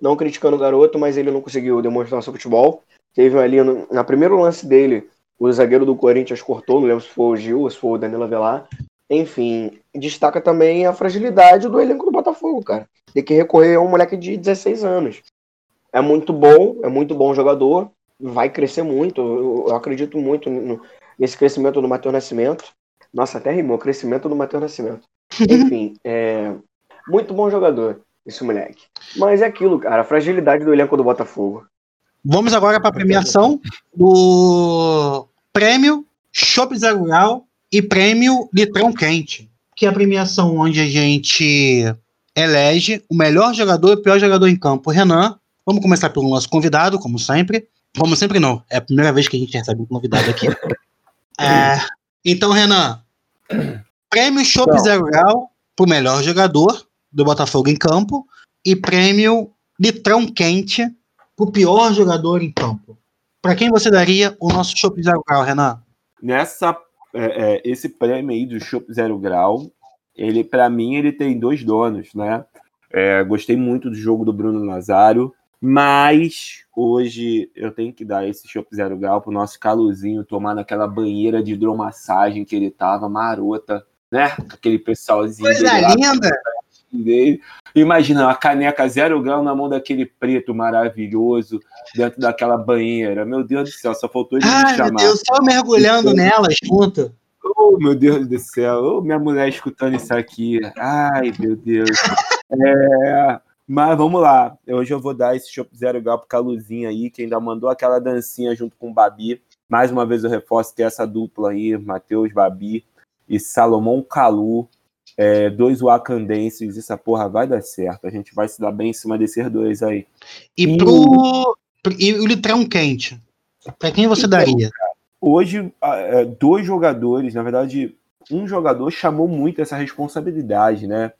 não criticando o garoto, mas ele não conseguiu demonstrar seu futebol. Teve ali, no, na primeiro lance dele, o zagueiro do Corinthians cortou, não lembro se foi o Gil ou se foi o Danilo Avelar. Enfim, destaca também a fragilidade do elenco do Botafogo, cara. Tem que recorrer a um moleque de 16 anos. É muito bom, é muito bom jogador, vai crescer muito. Eu, eu acredito muito no, nesse crescimento do Matheus Nascimento. Nossa, até rimou, crescimento do Matheus Nascimento. Enfim, é muito bom jogador esse moleque. Mas é aquilo, cara, a fragilidade do elenco do Botafogo. Vamos agora para a premiação do prêmio Chopp Zero Grau e prêmio Litrão Quente, que é a premiação onde a gente elege o melhor jogador e o pior jogador em campo. Renan, vamos começar pelo nosso convidado, como sempre. Como sempre, não. É a primeira vez que a gente recebe um convidado aqui. é, então, Renan, prêmio Chopp Zero Grau para o melhor jogador do Botafogo em campo e prêmio Litrão Quente o pior jogador em campo. Para quem você daria o nosso Chopp Zero Grau, Renan? Nessa, é, é, esse prêmio aí do Chopp Zero Grau, ele para mim ele tem dois donos, né? É, gostei muito do jogo do Bruno Nazário, mas hoje eu tenho que dar esse Chopp Zero Grau pro nosso Caluzinho tomar naquela banheira de hidromassagem que ele tava, marota, né? Aquele pessoalzinho. Coisa linda! Dele. Imagina a caneca zero grau na mão daquele preto maravilhoso dentro daquela banheira. Meu Deus do céu, só faltou ele Ai, me chamar. Meu Deus, só mergulhando então, nela, junto. Oh, meu Deus do céu. Oh, minha mulher escutando isso aqui. Ai, meu Deus. É, mas vamos lá. Hoje eu vou dar esse Chopp Zero Grau pro Caluzinho aí, que ainda mandou aquela dancinha junto com o Babi. Mais uma vez eu reforço que essa dupla aí, Matheus Babi e Salomão Calu, é, dois wakandenses, essa porra vai dar certo. A gente vai se dar bem em cima desses dois aí. E, e pro. E o litrão quente? Pra quem você então, daria? Hoje, é, dois jogadores, na verdade, um jogador chamou muito essa responsabilidade, né?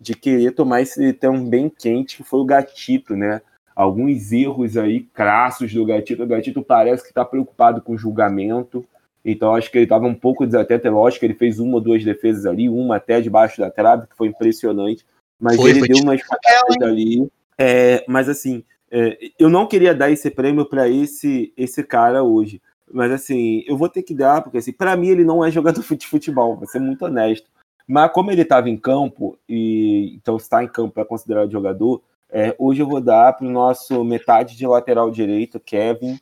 De querer tomar esse litrão bem quente, que foi o Gatito, né? Alguns erros aí crassos do Gatito. O Gatito parece que está preocupado com o julgamento. Então acho que ele estava um pouco desatento. É lógico que ele fez uma ou duas defesas ali, uma até debaixo da trave, que foi impressionante. Mas foi, ele foi deu umas facadas ali. É, mas assim, é, eu não queria dar esse prêmio para esse, esse cara hoje. Mas assim, eu vou ter que dar, porque assim, para mim ele não é jogador de futebol, vou ser muito honesto. Mas como ele estava em campo, e então está em campo é considerado jogador, é, hoje eu vou dar para o nosso metade de lateral direito, Kevin,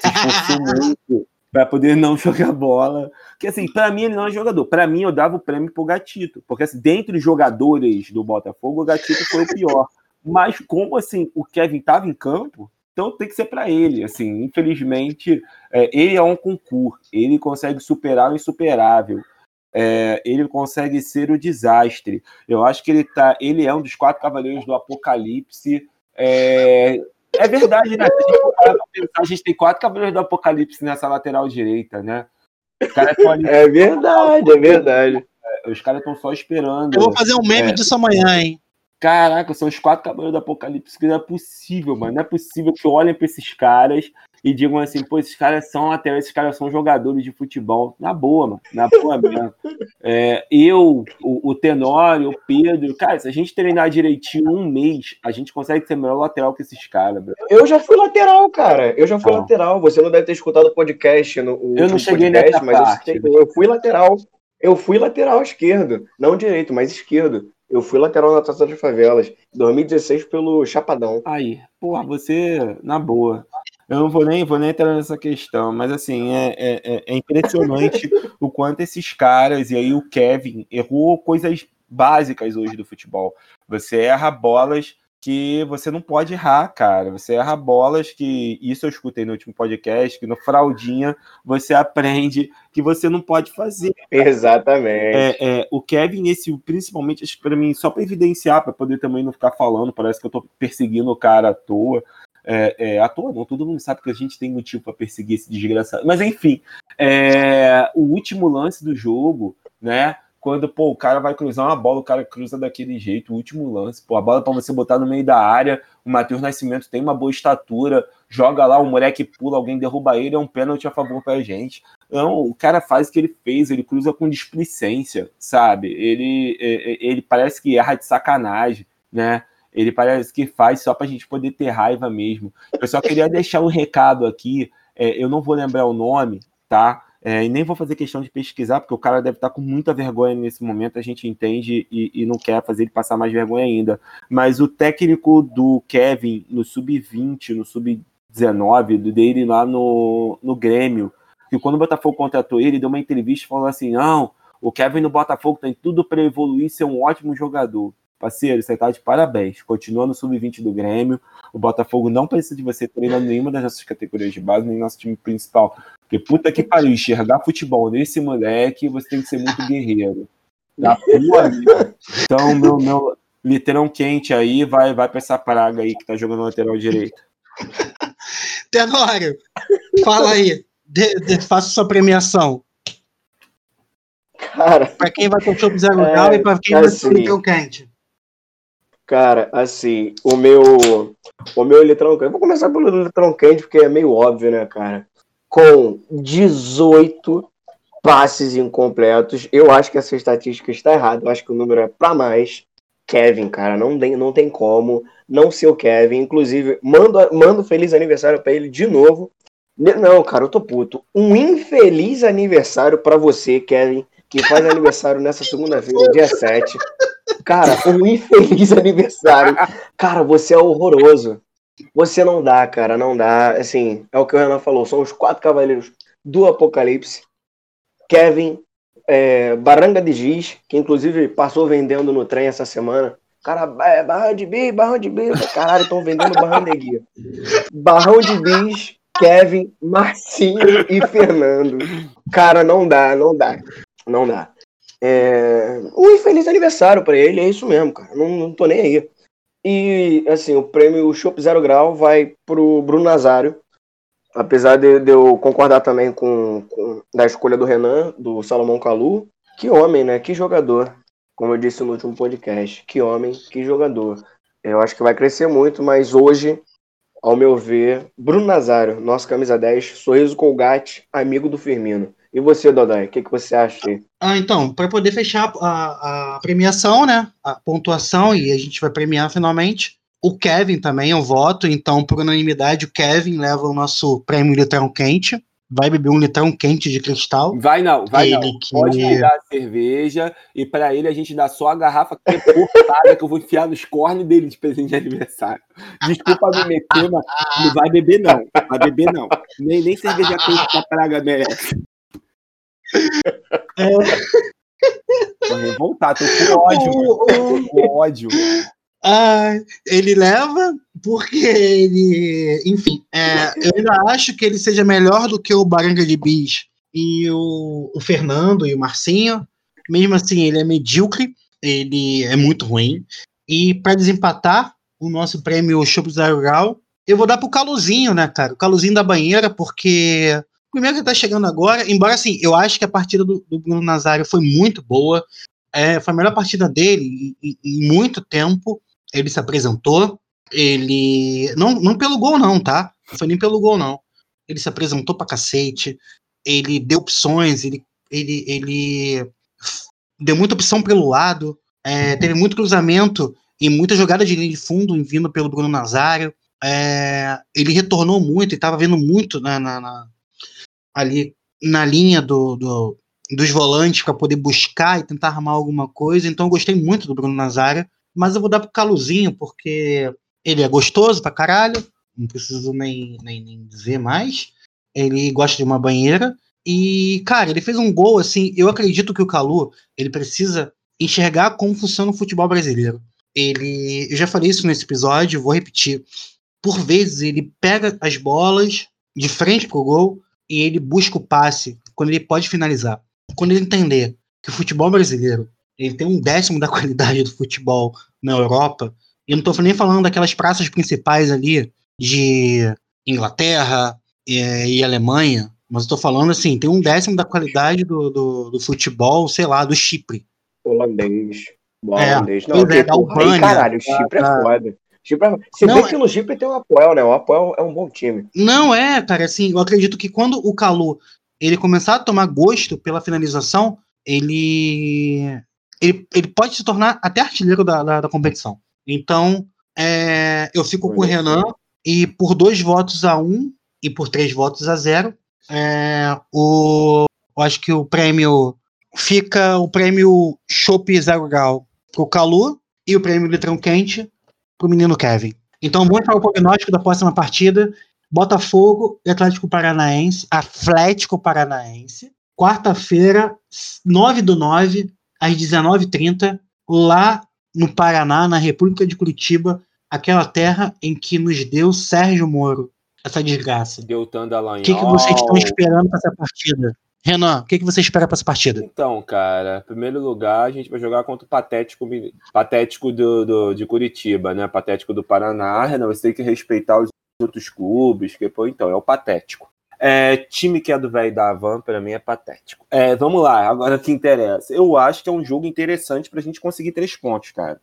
que esforçou muito para poder não jogar bola. Que assim, para mim ele não é jogador. Para mim eu dava o prêmio pro Gatito, porque assim, dentre os jogadores do Botafogo, o Gatito foi o pior. Mas como assim, o Kevin estava em campo, então tem que ser para ele. Assim, infelizmente, é, ele é um concurso. Ele consegue superar o insuperável. É, ele consegue ser o desastre. Eu acho que ele tá, ele é um dos quatro cavaleiros do Apocalipse. É, é verdade, né? a gente tem quatro cavaleiros do Apocalipse nessa lateral direita, né? Ali... É verdade, é verdade. É, os caras estão só esperando. Eu vou fazer um meme é. disso amanhã, hein? Caraca, são os quatro cavaleiros do Apocalipse que não é possível, mano. Não é possível que olhem para esses caras e digam assim, pô, esses caras são até esses caras são jogadores de futebol. Na boa, mano. Na boa mesmo. É, eu, o, o Tenório, o Pedro, cara, se a gente treinar direitinho um mês, a gente consegue ser melhor lateral que esses caras, bro. Eu já fui lateral, cara. Eu já fui ah. lateral. Você não deve ter escutado o podcast no o Eu não cheguei podcast, nessa mas parte. Eu, eu fui lateral. Eu fui lateral esquerdo. Não direito, mas esquerdo. Eu fui lateral na Taça de Favelas, 2016 pelo Chapadão. Aí, porra, você, na boa. Eu não vou nem, vou nem entrar nessa questão, mas assim, é, é, é, é impressionante o quanto esses caras, e aí o Kevin, errou coisas básicas hoje do futebol. Você erra bolas que você não pode errar, cara. Você erra bolas que isso eu escutei no último podcast, que no fraldinha você aprende que você não pode fazer. Exatamente. É, é, o Kevin, esse principalmente, acho que para mim, só para evidenciar, para poder também não ficar falando, parece que eu tô perseguindo o cara à toa. É, é, à toa não, todo mundo sabe que a gente tem motivo para perseguir esse desgraçado. Mas enfim, é, o último lance do jogo, né? Quando pô, o cara vai cruzar uma bola, o cara cruza daquele jeito, o último lance, pô, a bola para você botar no meio da área, o Matheus Nascimento tem uma boa estatura, joga lá, o moleque pula, alguém derruba ele, é um pênalti a favor pra gente. Não, o cara faz o que ele fez, ele cruza com displicência, sabe? Ele, ele parece que erra de sacanagem, né? Ele parece que faz só para a gente poder ter raiva mesmo. Eu só queria deixar um recado aqui. É, eu não vou lembrar o nome, tá? É, e nem vou fazer questão de pesquisar, porque o cara deve estar tá com muita vergonha nesse momento, a gente entende e, e não quer fazer ele passar mais vergonha ainda. Mas o técnico do Kevin no sub-20, no sub-19, dele lá no, no Grêmio, que quando o Botafogo contratou ele, deu uma entrevista falou assim: não, o Kevin no Botafogo tem tudo para evoluir ser um ótimo jogador. Parceiro, você tá de parabéns. Continua no sub-20 do Grêmio. O Botafogo não precisa de você treinando nenhuma das nossas categorias de base, nem nosso time principal. Porque puta que pariu, enxergar futebol nesse moleque, você tem que ser muito guerreiro. Tá Então, meu, meu litrão quente aí vai, vai pra essa praga aí que tá jogando lateral direito. Tenório, fala aí. De, de, faça sua premiação. Cara. Pra quem vai ter o Chopp Zero é, e pra quem assim, vai ter o litrão quente. Cara, assim, o meu. O meu eletrão. Vou começar pelo eletrão quente, porque é meio óbvio, né, cara? Com 18 passes incompletos. Eu acho que essa estatística está errada. Eu acho que o número é para mais. Kevin, cara, não tem, não tem como não ser o Kevin. Inclusive, mando, mando feliz aniversário para ele de novo. Não, cara, eu tô puto. Um infeliz aniversário para você, Kevin, que faz aniversário nessa segunda-feira, dia 7. Cara, um infeliz aniversário. Cara, você é horroroso. Você não dá, cara, não dá. Assim, é o que o Renan falou. São os quatro cavaleiros do Apocalipse. Kevin, é, Baranga de Giz, que inclusive passou vendendo no trem essa semana. Cara, é, barrão de bis, barrão de bis. Caralho, estão vendendo barrão de guia. Barrão de bis, Kevin, Marcinho e Fernando. Cara, não dá, não dá. Não dá. É... Um infeliz aniversário para ele, é isso mesmo, cara. Não, não tô nem aí. E, assim, o prêmio Chopp Zero Grau vai pro Bruno Nazário. Apesar de, de eu concordar também com, com, da escolha do Renan, do Salomão Calu. Que homem, né? Que jogador. Como eu disse no último podcast. Que homem, que jogador. Eu acho que vai crescer muito, mas hoje ao meu ver, Bruno Nazário, nosso camisa 10, sorriso colgate, amigo do Firmino. E você, Dodói, o que, que você acha aí? Ah, então, para poder fechar a, a, premiação, né? A pontuação, e a gente vai premiar finalmente. O Kevin também, eu voto, então, por unanimidade, o Kevin leva o nosso prêmio litrão quente vai beber um litrão quente de cristal. Vai não, vai ele não. Que... Pode pegar a cerveja e para ele a gente dá só a garrafa que é cortada que eu vou enfiar nos cornes dele de presente de aniversário. Desculpa me meter, mas não vai beber não. Vai beber não. Nem, nem cerveja quente que a praga merece. É... Vou revoltar, tô com ódio. tô com ódio. Ah, ele leva porque ele, enfim, é, eu ainda acho que ele seja melhor do que o Baranga de Bis e o, o Fernando e o Marcinho. Mesmo assim, ele é medíocre, ele é muito ruim. E para desempatar o nosso prêmio Chopp Rural, eu vou dar pro Caluzinho, né, cara? O Caluzinho da banheira, porque primeiro que tá chegando agora, embora assim, eu acho que a partida do, do Bruno Nazário foi muito boa. É, foi a melhor partida dele em, em muito tempo ele se apresentou, ele. Não, não pelo gol, não, tá? Não foi nem pelo gol, não. Ele se apresentou pra cacete, ele deu opções, ele, ele, ele deu muita opção pelo lado, é, teve muito cruzamento e muita jogada de linha de fundo vindo pelo Bruno Nazário. É, ele retornou muito e estava vendo muito na, na, na, ali na linha do, do dos volantes para poder buscar e tentar armar alguma coisa. Então eu gostei muito do Bruno Nazário mas eu vou dar pro Caluzinho, porque ele é gostoso pra caralho, não preciso nem, nem, nem dizer mais. Ele gosta de uma banheira. E, cara, ele fez um gol assim. Eu acredito que o Calu ele precisa enxergar como funciona o futebol brasileiro. Ele, eu já falei isso nesse episódio, vou repetir. Por vezes ele pega as bolas de frente pro gol e ele busca o passe quando ele pode finalizar. Quando ele entender que o futebol brasileiro ele tem um décimo da qualidade do futebol na Europa. E eu não estou nem falando daquelas praças principais ali de Inglaterra e, e Alemanha, mas estou falando assim, tem um décimo da qualidade do, do, do futebol, sei lá, do Chipre. Holandês. É, holandês. Não, é, da Albânia. caralho, o Chipre é foda. Chipre é... Você não, vê que no Chipre tem o Apoel, né? O Apoel é um bom time. Não é, cara, assim, eu acredito que quando o Calu ele começar a tomar gosto pela finalização, ele ele, ele pode se tornar até artilheiro da, da, da competição. Então, é, eu fico com o Renan e por dois votos a um e por três votos a zero, é, o, eu acho que o prêmio fica o prêmio Chopp Zero Gal pro Calu e o prêmio Litrão Quente pro menino Kevin. Então vamos para o prognóstico da próxima partida. Botafogo e Atlético Paranaense, Atlético Paranaense, quarta-feira, 9 do 9, às 19h30, lá no Paraná, na República de Curitiba, aquela terra em que nos deu Sérgio Moro, essa desgraça. Deu O que, que vocês estão esperando para essa partida? Renan, o que, que você espera para essa partida? Então, cara, em primeiro lugar, a gente vai jogar contra o Patético, patético do, do, de Curitiba, né? Patético do Paraná. Renan, você tem que respeitar os outros clubes, que, pô, então, é o Patético. É, time que é do velho da Havan, para mim, é patético. É, vamos lá, agora que interessa. Eu acho que é um jogo interessante pra gente conseguir três pontos, cara.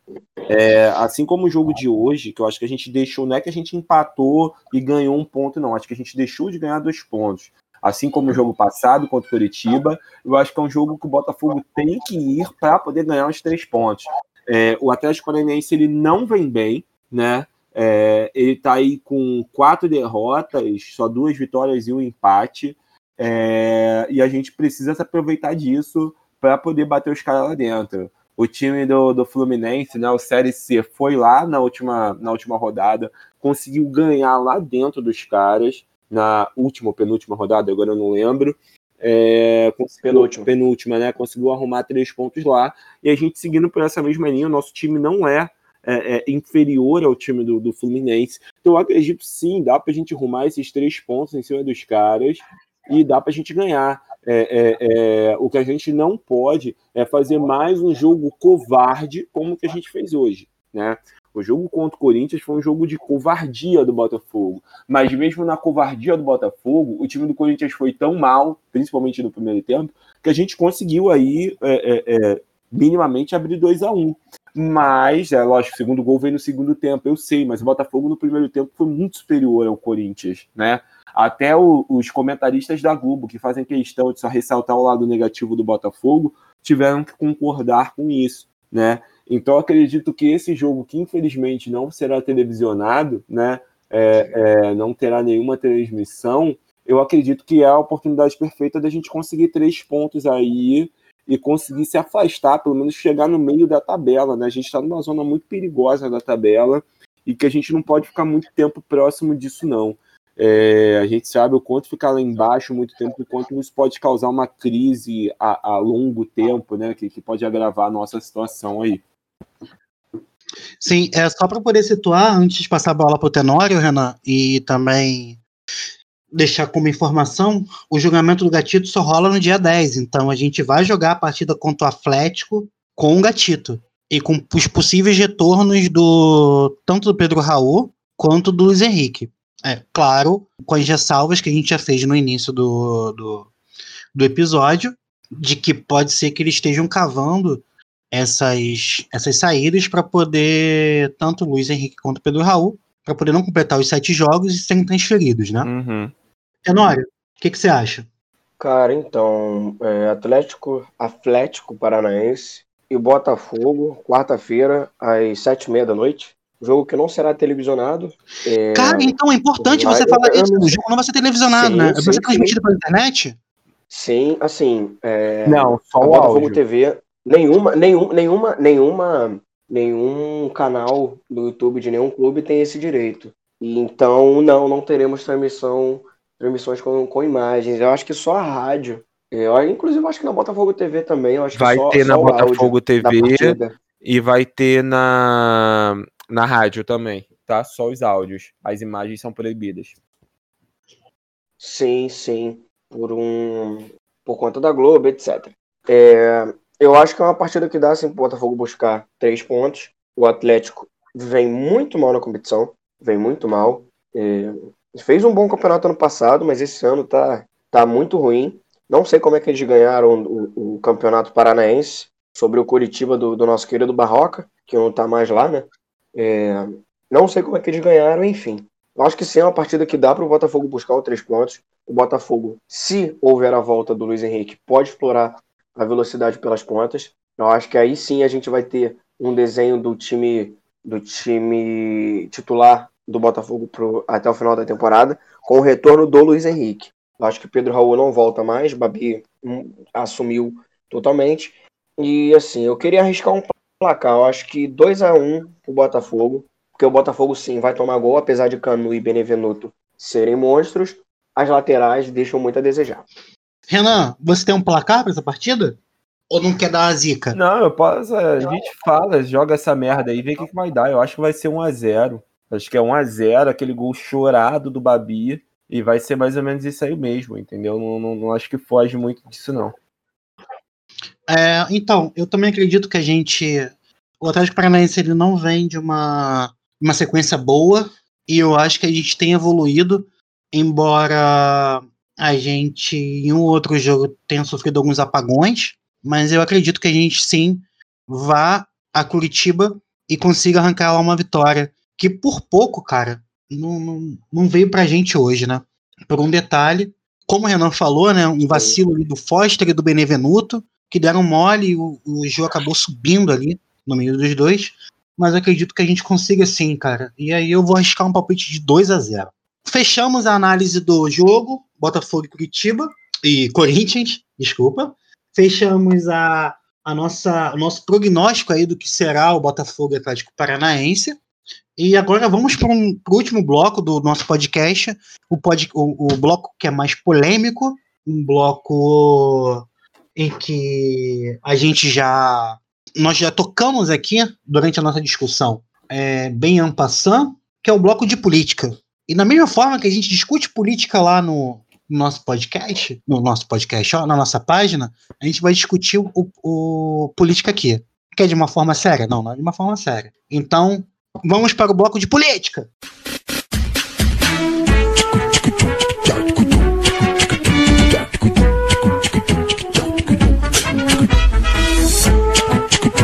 É, assim como o jogo de hoje, que eu acho que a gente deixou, não é que a gente empatou e ganhou um ponto, não. Acho que a gente deixou de ganhar dois pontos. Assim como o jogo passado contra o Curitiba, eu acho que é um jogo que o Botafogo tem que ir para poder ganhar os três pontos. É, o Atlético Paranaense ele não vem bem, né? É, ele está aí com quatro derrotas, só duas vitórias e um empate. É, e a gente precisa se aproveitar disso para poder bater os caras lá dentro. O time do, do Fluminense, né, o Série C, foi lá na última, na última rodada, conseguiu ganhar lá dentro dos caras, na última ou penúltima rodada, agora eu não lembro. É, penúltima. penúltima, né? Conseguiu arrumar três pontos lá. E a gente seguindo por essa mesma linha, o nosso time não é é, é, inferior ao time do, do Fluminense. Então eu acredito sim, dá para a gente arrumar esses três pontos em cima dos caras e dá para a gente ganhar. É, é, é, o que a gente não pode é fazer mais um jogo covarde como o que a gente fez hoje. Né? O jogo contra o Corinthians foi um jogo de covardia do Botafogo. Mas mesmo na covardia do Botafogo, o time do Corinthians foi tão mal, principalmente no primeiro tempo, que a gente conseguiu aí é, é, minimamente abrir 2 a 1 um. Mas, é lógico, o segundo gol veio no segundo tempo, eu sei, mas o Botafogo no primeiro tempo foi muito superior ao Corinthians, né? Até o, os comentaristas da Globo, que fazem questão de só ressaltar o lado negativo do Botafogo, tiveram que concordar com isso, né? Então acredito que esse jogo, que infelizmente não será televisionado, né? É, é, não terá nenhuma transmissão, eu acredito que é a oportunidade perfeita da gente conseguir três pontos aí e conseguir se afastar, pelo menos chegar no meio da tabela, né? A gente está numa zona muito perigosa da tabela e que a gente não pode ficar muito tempo próximo disso, não. É, a gente sabe o quanto ficar lá embaixo muito tempo, o quanto isso pode causar uma crise a, a longo tempo, né? Que, que pode agravar a nossa situação aí. Sim, é só para poder situar, antes de passar a bola para o Tenório, Renan, e também deixar como informação, o julgamento do Gatito só rola no dia 10. Então a gente vai jogar a partida contra o Atlético com o Gatito. E com os possíveis retornos do tanto do Pedro Raul quanto do Luiz Henrique. É, claro, com as ressalvas que a gente já fez no início do, do, do episódio, de que pode ser que eles estejam cavando essas, essas saídas para poder, tanto o Luiz Henrique quanto o Pedro Raul, para poder não completar os sete jogos e serem transferidos, né? Uhum. Tenório, o que, que você acha? Cara, então, é, Atlético, Atlético Paranaense e Botafogo, quarta-feira, às sete e meia da noite. Jogo que não será televisionado. É... Cara, então é importante você falar isso. O jogo não vai ser televisionado, sim, né? Sim, vai ser transmitido sim. pela internet? Sim, assim. É... Não, só o Botafogo áudio. TV. Nenhuma, nenhum, nenhuma, nenhuma, nenhum canal do YouTube de nenhum clube tem esse direito. E então, não, não teremos transmissão transmissões com, com imagens. Eu acho que só a rádio. Eu, inclusive, acho que na Botafogo TV também. Eu acho vai só, ter na Botafogo TV e vai ter na, na rádio também, tá? Só os áudios. As imagens são proibidas. Sim, sim. Por um. Por conta da Globo, etc. É, eu acho que é uma partida que dá assim pro Botafogo buscar três pontos. O Atlético vem muito mal na competição. Vem muito mal. É, fez um bom campeonato ano passado, mas esse ano tá, tá muito ruim. Não sei como é que eles ganharam o, o campeonato paranaense sobre o Curitiba do, do, nosso querido Barroca, que não tá mais lá, né? É, não sei como é que eles ganharam, enfim. Eu acho que sim é uma partida que dá para o Botafogo buscar os três pontos. O Botafogo, se houver a volta do Luiz Henrique, pode explorar a velocidade pelas pontas. Eu acho que aí sim a gente vai ter um desenho do time do time titular do Botafogo pro, até o final da temporada, com o retorno do Luiz Henrique. Eu acho que Pedro Raul não volta mais, Babi hum, assumiu totalmente. E assim, eu queria arriscar um placar. Eu acho que 2 a 1 o Botafogo, porque o Botafogo sim vai tomar gol, apesar de Canu e Benevenuto serem monstros. As laterais deixam muito a desejar. Renan, você tem um placar para essa partida? Ou não quer dar a zica? Não, eu posso. A gente fala, joga essa merda aí, vê o que, que vai dar. Eu acho que vai ser 1 a 0 Acho que é 1 a 0 aquele gol chorado do Babi. E vai ser mais ou menos isso aí mesmo, entendeu? Não, não, não acho que foge muito disso, não. É, então, eu também acredito que a gente. O Atlético Paranaense ele não vem de uma, uma sequência boa. E eu acho que a gente tem evoluído, embora a gente, em um outro jogo, tenha sofrido alguns apagões. Mas eu acredito que a gente sim vá a Curitiba e consiga arrancar lá uma vitória que por pouco, cara, não, não, não veio pra gente hoje, né? Por um detalhe, como o Renan falou, né? Um vacilo ali do Foster e do Benevenuto, que deram mole e o, o jogo acabou subindo ali no meio dos dois. Mas acredito que a gente consiga sim, cara. E aí eu vou arriscar um palpite de 2 a 0 Fechamos a análise do jogo, Botafogo e Curitiba, e Corinthians, desculpa. Fechamos a, a nossa, o nosso prognóstico aí do que será o Botafogo Atlético Paranaense. E agora vamos para um, o último bloco do nosso podcast, o, pod, o, o, bloco que é mais polêmico, um bloco em que a gente já nós já tocamos aqui durante a nossa discussão é, bem en passant, que é o bloco de política. E da mesma forma que a gente discute política lá no, no nosso podcast, no nosso podcast, ó, na nossa página, a gente vai discutir o, o, política aqui. Quer de uma forma séria? Não, não é de uma forma séria. Então, vamos para o bloco de política.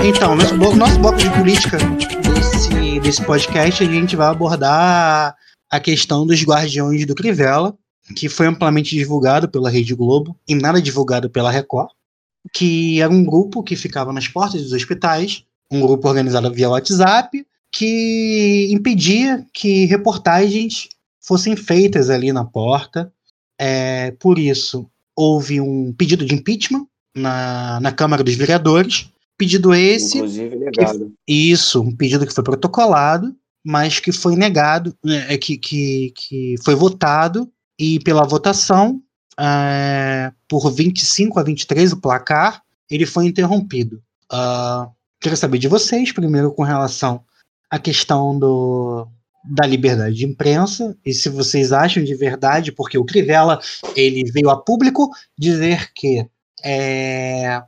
Então, nosso, nosso bloco de política desse, desse podcast, a gente vai abordar a questão dos Guardiões do Crivella, que foi amplamente divulgado pela Rede Globo e nada divulgado pela Record, que era um grupo que ficava nas portas dos hospitais, um grupo organizado via WhatsApp, que impedia que reportagens fossem feitas ali na porta. É, por isso, houve um pedido de impeachment na, na Câmara dos Vereadores, pedido esse. Inclusive negado. Que, isso, um pedido que foi protocolado, mas que foi negado, é, que, que, que foi votado, e pela votação, é, por 25 a 23, o placar, ele foi interrompido. Uh, queria saber de vocês, primeiro com relação à questão do, da liberdade de imprensa, e se vocês acham de verdade, porque o Crivella ele veio a público dizer que é,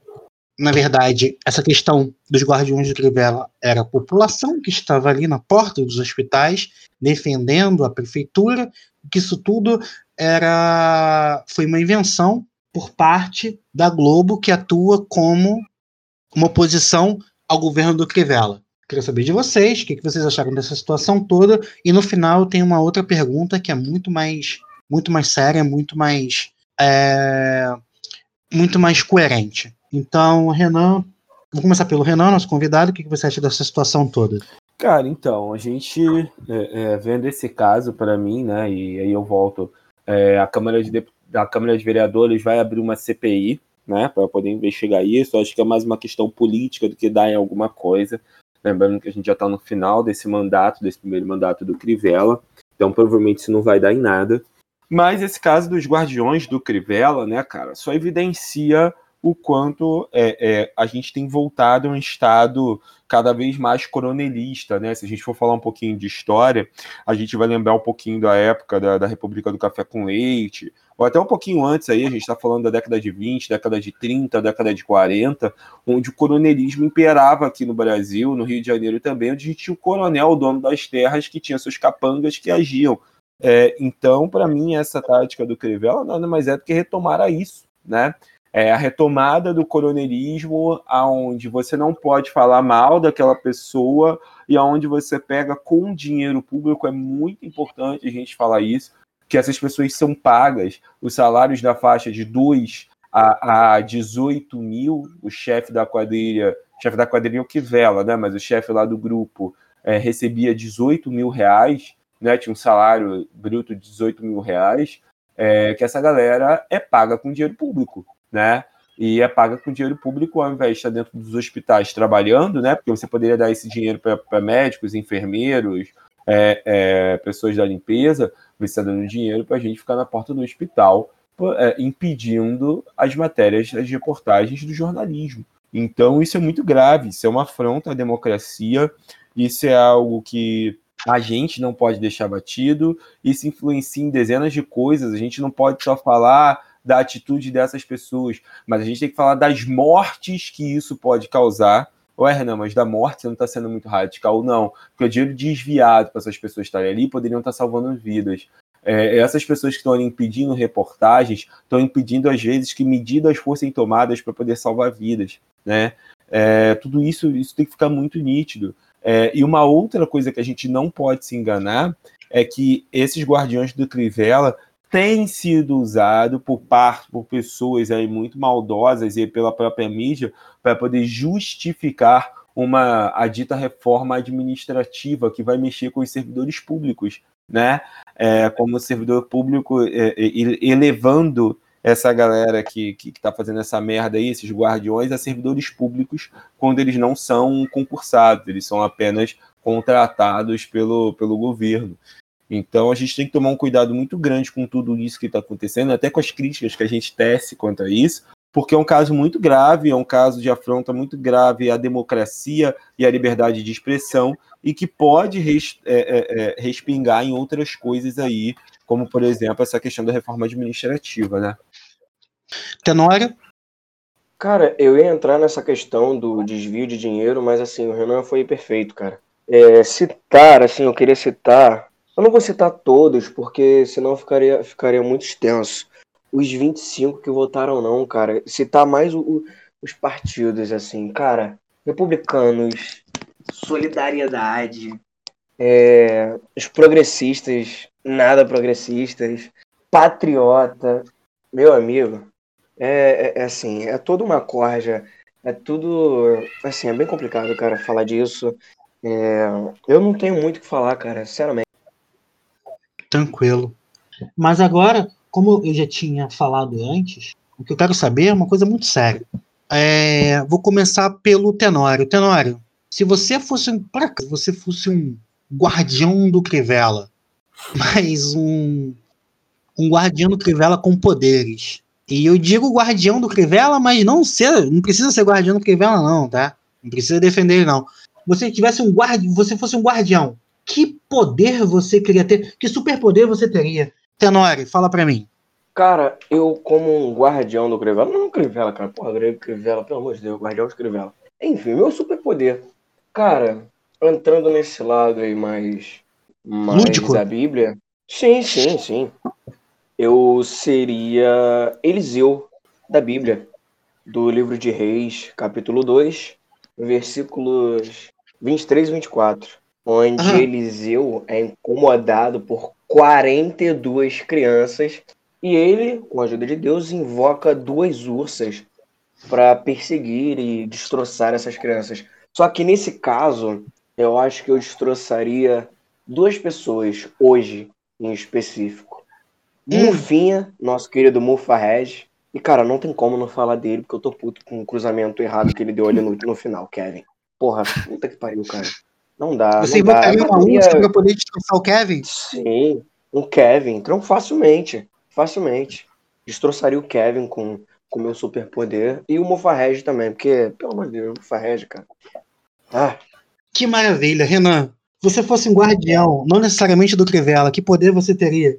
na verdade, essa questão dos guardiões de Crivella era a população que estava ali na porta dos hospitais defendendo a prefeitura, que isso tudo era foi uma invenção por parte da Globo que atua como uma oposição ao governo do Crivella. Queria saber de vocês, o que, vocês acharam dessa situação toda, e no final tem uma outra pergunta que é muito mais muito mais séria, muito mais é, muito mais coerente. Então, Renan, vou começar pelo Renan, nosso convidado. O que você acha dessa situação toda? Cara, então, a gente é, é, vendo esse caso para mim, né, e aí eu volto, é, a, Câmara de, a Câmara de Vereadores vai abrir uma CPI, né, para poder investigar isso. acho que é mais uma questão política do que dar em alguma coisa. Lembrando que a gente já está no final desse mandato, desse primeiro mandato do Crivella, então provavelmente isso não vai dar em nada. Mas esse caso dos guardiões do Crivella, né, cara, só evidencia o quanto é, é, a gente tem voltado a um estado cada vez mais coronelista, né? Se a gente for falar um pouquinho de história, a gente vai lembrar um pouquinho da época da, da República do Café com Leite, ou até um pouquinho antes aí, a gente está falando da década de 20, década de 30, década de 40, onde o coronelismo imperava aqui no Brasil, no Rio de Janeiro também, onde a gente tinha o coronel, o dono das terras, que tinha seus capangas que agiam. É, então, para mim, essa tática do Crivella nada mais é do que retomar a isso, né? É a retomada do coronelismo, aonde você não pode falar mal daquela pessoa e aonde você pega com dinheiro público. É muito importante a gente falar isso, que essas pessoas são pagas, os salários da faixa de 2 a, a 18 mil, o chefe da quadrilha, chefe da quadrilha é o que vela, né? Mas o chefe lá do grupo é, recebia 18 mil reais, né? Tinha um salário bruto de 18 mil reais. É, que essa galera é paga com dinheiro público né? E é paga com dinheiro público ao invés de estar dentro dos hospitais trabalhando, né? Porque você poderia dar esse dinheiro para médicos, enfermeiros, é, é, pessoas da limpeza, você está dando dinheiro para a gente ficar na porta do hospital, é, impedindo as matérias, as reportagens do jornalismo. Então, isso é muito grave, isso é uma afronta à democracia, isso é algo que a gente não pode deixar batido, isso influencia em dezenas de coisas, a gente não pode só falar da atitude dessas pessoas, mas a gente tem que falar das mortes que isso pode causar. Ué, Renan, mas da morte você não está sendo muito radical, não. Porque o dinheiro desviado para essas pessoas estarem ali poderiam estar salvando vidas. É, essas pessoas que estão impedindo reportagens estão impedindo, às vezes, que medidas fossem tomadas para poder salvar vidas. Né? É, tudo isso, isso tem que ficar muito nítido. É, e uma outra coisa que a gente não pode se enganar é que esses guardiões do Crivella tem sido usado por parte por pessoas aí muito maldosas e pela própria mídia para poder justificar uma a dita reforma administrativa que vai mexer com os servidores públicos, né? É, como servidor público é, é elevando essa galera que está fazendo essa merda aí, esses guardiões, a servidores públicos, quando eles não são concursados, eles são apenas contratados pelo, pelo governo. Então a gente tem que tomar um cuidado muito grande com tudo isso que está acontecendo, até com as críticas que a gente tece quanto a isso, porque é um caso muito grave, é um caso de afronta muito grave à democracia e à liberdade de expressão, e que pode res, é, é, é, respingar em outras coisas aí, como, por exemplo, essa questão da reforma administrativa, né? Tenório? Cara, eu ia entrar nessa questão do desvio de dinheiro, mas assim, o Renan foi perfeito, cara. É, citar, assim, eu queria citar. Eu não vou citar todos, porque senão ficaria, ficaria muito extenso. Os 25 que votaram não, cara. Citar mais o, os partidos, assim, cara. Republicanos, Solidariedade, é, os progressistas, nada progressistas, Patriota, meu amigo. É, é, é, assim, é toda uma corja, é tudo, assim, é bem complicado, cara, falar disso. É, eu não tenho muito o que falar, cara, sinceramente. Tranquilo. Mas agora, como eu já tinha falado antes, o que eu quero saber é uma coisa muito séria. É, vou começar pelo Tenório. Tenório, se você fosse um, você fosse um guardião do Crivella, mas um um guardião do Crivella com poderes, e eu digo guardião do Crivella, mas não ser, não precisa ser guardião do Crivella não, tá? Não precisa defender ele não. Você tivesse um guardião, você fosse um guardião, que poder você queria ter? Que superpoder você teria? Tenori, fala para mim. Cara, eu como um guardião do Crivella, não Crivella, cara, porra, Crivella, pelo amor de Deus, guardião do Crivella. Enfim, meu superpoder. Cara, entrando nesse lado aí mais, mais Lúdico. da Bíblia, sim, sim, sim eu seria Eliseu da Bíblia, do livro de Reis, capítulo 2, versículos 23 e 24, onde. Eliseu é incomodado por 42 crianças e ele, com a ajuda de Deus, invoca duas ursas para perseguir e destroçar essas crianças. Só que nesse caso, eu acho que eu destroçaria duas pessoas hoje em específico. Hum. Mufinha, nosso querido Mufa Reg. E, cara, não tem como não falar dele, porque eu tô puto com o cruzamento errado que ele deu ali no, no final, Kevin. Porra, puta que pariu, cara. Não dá. Você não dá. uma única pra poder destroçar o Kevin? Sim, um Kevin. Então, facilmente. Facilmente. Destroçaria o Kevin com o meu superpoder. E o Mufarreg também, porque, pelo amor de Deus, o Mufarreg, cara. Ah. Que maravilha, Renan. Se você fosse um guardião, não necessariamente do Crivella, que poder você teria?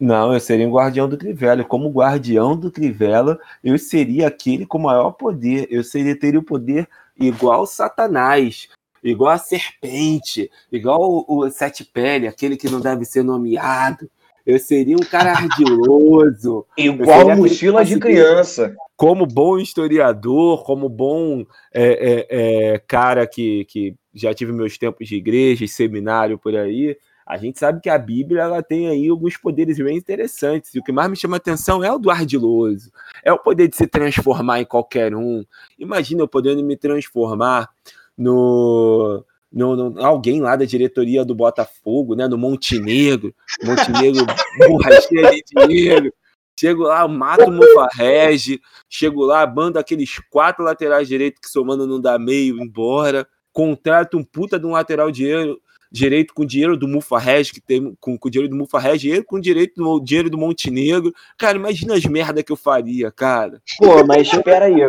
Não, eu seria um guardião do Crivella. Como guardião do Crivella, eu seria aquele com maior poder. Eu seria teria o poder igual Satanás, igual a serpente, igual o, o sete pele, aquele que não deve ser nomeado. Eu seria um cara ardiloso. igual mochila de criança. Como bom historiador, como bom é, é, é, cara que, que já tive meus tempos de igreja, seminário por aí, a gente sabe que a Bíblia ela tem aí alguns poderes bem interessantes. E o que mais me chama atenção é o do ardiloso. É o poder de se transformar em qualquer um. Imagina eu podendo me transformar no, no, no, alguém lá da diretoria do Botafogo, né? No Montenegro. Montenegro, burra cheia de dinheiro. Chego lá, mato o Mufarrege. Chego lá, bando aqueles quatro laterais direitos que somando não dá meio, embora. Contrato um puta de um lateral dinheiro direito com dinheiro do Mufarreg, que tem com, com dinheiro do Mufarreg, ele com direito do dinheiro do Montenegro. Cara, imagina as merda que eu faria, cara. Pô, mas espera aí,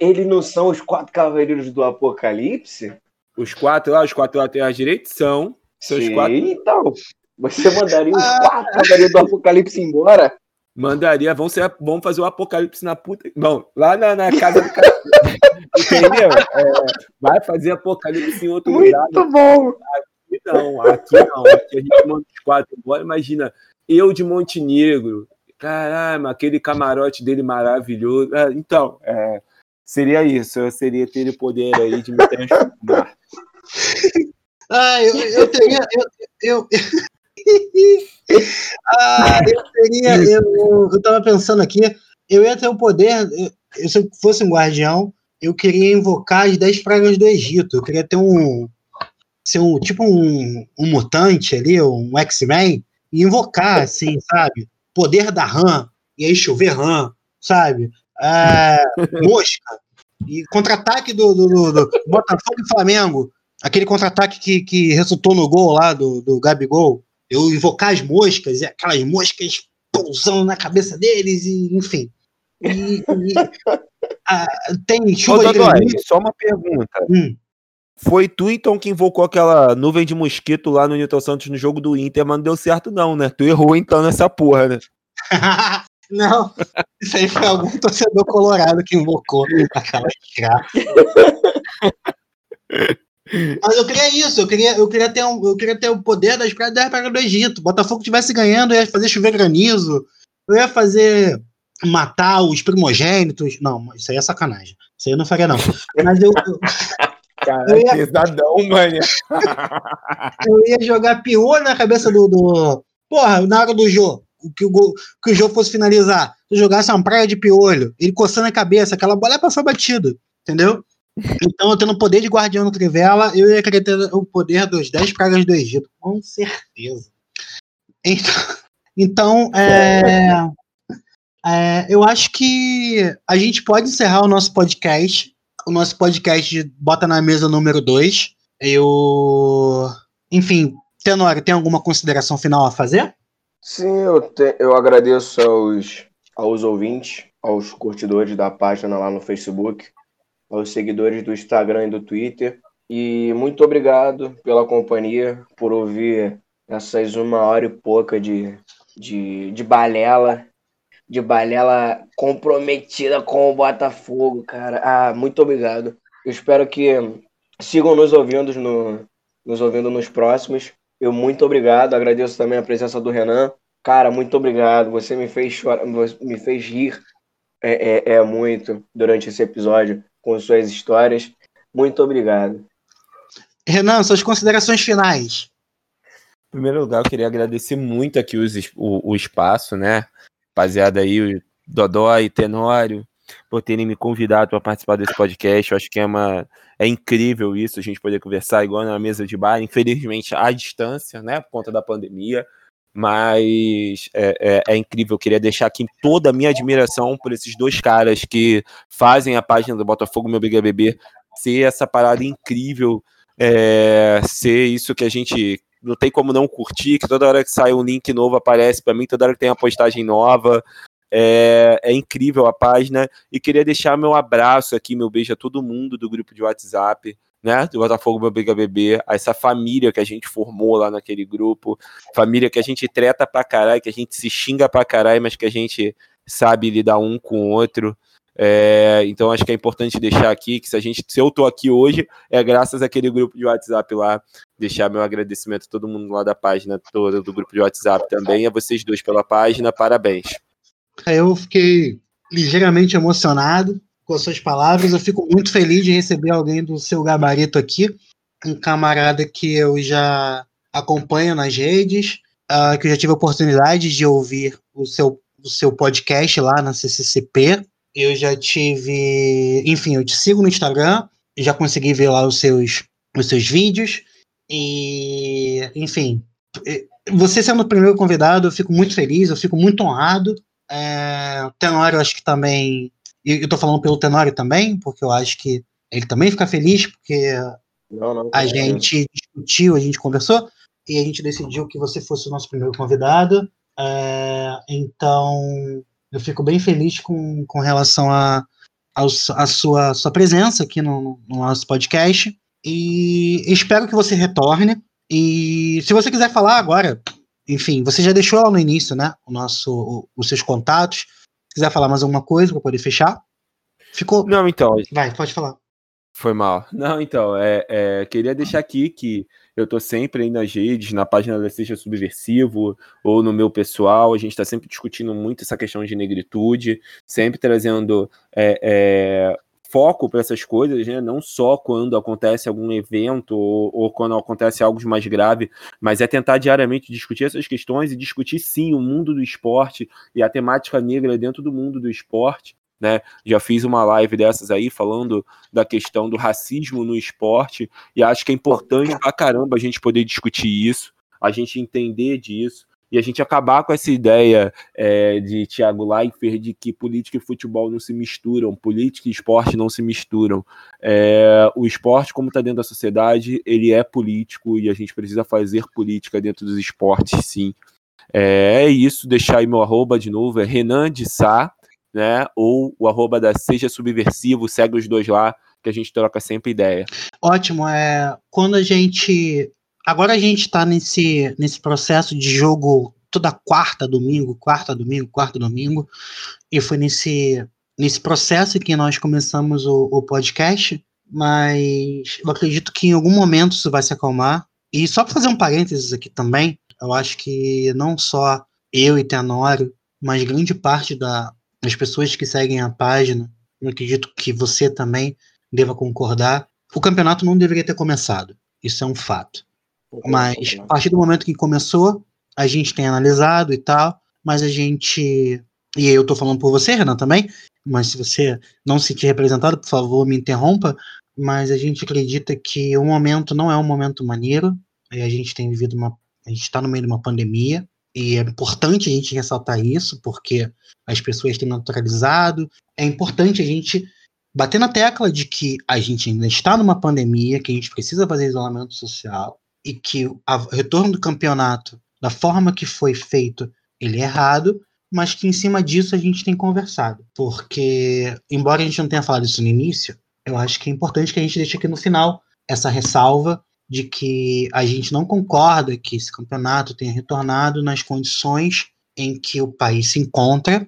eles não são os quatro cavaleiros do Apocalipse? Os quatro lá, os quatro laterais direitos são. são Sim, os quatro... então. Você mandaria os quatro cavaleiros do Apocalipse embora? Mandaria, vamos, ser, vamos fazer o apocalipse na puta. Bom, lá na, na casa do cara. Entendeu? É, vai fazer apocalipse em outro Muito lugar. Muito bom. Aqui não, aqui não. Aqui a gente manda os quatro embora. Imagina, eu de Montenegro. Caramba, aquele camarote dele maravilhoso. É, então, é, seria isso. Eu seria ter o poder aí de me transformar. ah, eu, eu teria. Eu, eu, ah, eu teria. Eu, eu tava pensando aqui. Eu ia ter o poder. Eu, se eu fosse um guardião, eu queria invocar as 10 pragas do Egito. Eu queria ter um, ser um tipo um, um mutante ali, um X-Men, e invocar, assim, sabe? Poder da RAM, e aí chover RAM, sabe? É, mosca. E contra-ataque do, do, do, do, Botafogo e Flamengo, aquele contra-ataque que, que resultou no gol lá do, do Gabigol. Eu invocar as moscas, e aquelas moscas pousando na cabeça deles, e enfim. E, e ah, tem chuva Ô, de só uma pergunta. Hum. Foi tu, então, que invocou aquela nuvem de mosquito lá no Newton Santos no jogo do Inter, mas não deu certo não, né? Tu errou, então, nessa porra, né? Não, isso aí foi algum torcedor colorado que invocou aquela desgraça. Mas eu queria isso, eu queria, eu queria, ter, um, eu queria ter o poder das praias da praia do Egito. Botafogo tivesse ganhando, eu ia fazer chover granizo, eu ia fazer matar os primogênitos. Não, isso aí é sacanagem. Isso aí eu não faria, não. Mas eu, eu, Cara, Eu ia- pesadão, mano. eu ia jogar piolho na cabeça do, do. Porra, na hora do Jô, que o, que o Jô fosse finalizar, se eu jogasse uma praia de piolho, ele coçando a cabeça, aquela bola ia passar batida, entendeu? Então, eu tendo o poder de guardião no Trivela, eu ia querer ter o poder dos 10 pragas do Egito, com certeza. Então, então é, é, eu acho que a gente pode encerrar o nosso podcast. O nosso podcast Bota na Mesa número 2. Eu. Enfim, Tenório, tem alguma consideração final a fazer? Sim, eu, te- eu agradeço aos, aos ouvintes, aos curtidores da página lá no Facebook, aos seguidores do Instagram e do Twitter. E muito obrigado pela companhia, por ouvir essas uma hora e pouca de, de, de balela, de balela comprometida com o Botafogo, cara. Ah, muito obrigado. Eu espero que sigam nos ouvindo, no, nos ouvindo nos próximos. Eu muito obrigado, agradeço também a presença do Renan. Cara, muito obrigado. Você me fez chorar, me fez rir é, é, é muito durante esse episódio com suas histórias. Muito obrigado. Renan, suas considerações finais. Em primeiro lugar, eu queria agradecer muito aqui os o, o espaço, né? Rapaziada aí, o Dodói, Tenório, por terem me convidado para participar desse podcast. Eu acho que é uma é incrível isso, a gente poder conversar igual na mesa de bar, infelizmente à distância, né? Por conta da pandemia. Mas é, é- é incrível, eu queria deixar aqui toda a minha admiração por esses dois caras que fazem a página do Botafogo Meu Briga Bebê ser essa parada incrível, é, ser isso que a gente não tem como não curtir, que toda hora que sai um link novo aparece para mim, toda hora que tem uma postagem nova. É, é incrível a página. E queria deixar meu abraço aqui, meu beijo a todo mundo do grupo de WhatsApp, né? Do Botafogo Meu Briga Bebê, a essa família que a gente formou lá naquele grupo, família que a gente treta pra caralho, que a gente se xinga pra caralho, mas que a gente sabe lidar um com o outro. É, então acho que é importante deixar aqui que se a gente, se eu tô aqui hoje, é graças àquele grupo de WhatsApp lá deixar meu agradecimento a todo mundo lá da página toda, do grupo de WhatsApp também, a vocês dois pela página, parabéns. Eu fiquei ligeiramente emocionado com as suas palavras. Eu fico muito feliz de receber alguém do seu gabarito aqui, um camarada que eu já acompanho nas redes, ah, que eu já tive a oportunidade de ouvir o seu, o seu podcast lá na CCCP. Eu já tive, enfim, eu te sigo no Instagram, já consegui ver lá os seus, os seus vídeos e, enfim, eh, você sendo o primeiro convidado, eu fico muito feliz, eu fico muito honrado. É, o Tenório, eu acho que também. e Eu tô falando pelo Tenório também, porque eu acho que ele também fica feliz, porque Não, não, a gente discutiu, a gente conversou, e a gente decidiu que você fosse o nosso primeiro convidado. É, então, eu fico bem feliz com, com relação a, ao- a sua, sua presença aqui no, no nosso podcast. E espero que você retorne. E se você quiser falar agora, enfim, você já deixou lá no início, né? O nosso, o- os seus contatos. Se quiser falar mais alguma coisa para poder fechar. Ficou. Não, então, Vai, pode falar. Foi mal. Não, então, é, é, queria deixar aqui que eu tô sempre aí nas redes, na página da Seja Subversivo, ou no meu pessoal, a gente está sempre discutindo muito essa questão de negritude, sempre trazendo é, é, foco para essas coisas, né? Não só quando acontece algum evento ou, ou quando acontece algo de mais grave, mas é tentar diariamente discutir essas questões e discutir sim o mundo do esporte e a temática negra dentro do mundo do esporte. Né? Já fiz uma live dessas aí falando da questão do racismo no esporte, e acho que é importante pra caramba a gente poder discutir isso, a gente entender disso, e a gente acabar com essa ideia é, de Thiago Leifert de que política e futebol não se misturam, política e esporte não se misturam. É, o esporte, como está dentro da sociedade, ele é político e a gente precisa fazer política dentro dos esportes, sim. É, é isso, deixar aí meu arroba de novo, é Renan de Sá, né? Ou o arroba da Seja Subversivo, segue os dois lá, que a gente troca sempre ideia. Ótimo. É, quando a gente. Agora a gente está nesse, nesse processo de jogo toda quarta, domingo, quarta, domingo, quarta, domingo. E foi nesse, nesse processo que nós começamos o, o podcast. Mas eu acredito que em algum momento isso vai se acalmar. E só para fazer um parênteses aqui também, eu acho que não só eu e Tenório, mas grande parte da, das pessoas que seguem a página, eu acredito que você também deva concordar, o campeonato não deveria ter começado. Isso é um fato. Mas a partir do momento que começou, a gente tem analisado e tal, mas a gente. E eu tô falando por você, Renan, também, mas se você não se sentir representado, por favor, me interrompa. Mas a gente acredita que o momento não é um momento maneiro. A gente tem vivido uma. A gente está no meio de uma pandemia. E é importante a gente ressaltar isso, porque as pessoas têm naturalizado. É importante a gente bater na tecla de que a gente ainda está numa pandemia, que a gente precisa fazer isolamento social e que o retorno do campeonato, da forma que foi feito, ele é errado, mas que em cima disso a gente tem conversado. Porque, embora a gente não tenha falado isso no início, eu acho que é importante que a gente deixe aqui no final essa ressalva de que a gente não concorda que esse campeonato tenha retornado nas condições em que o país se encontra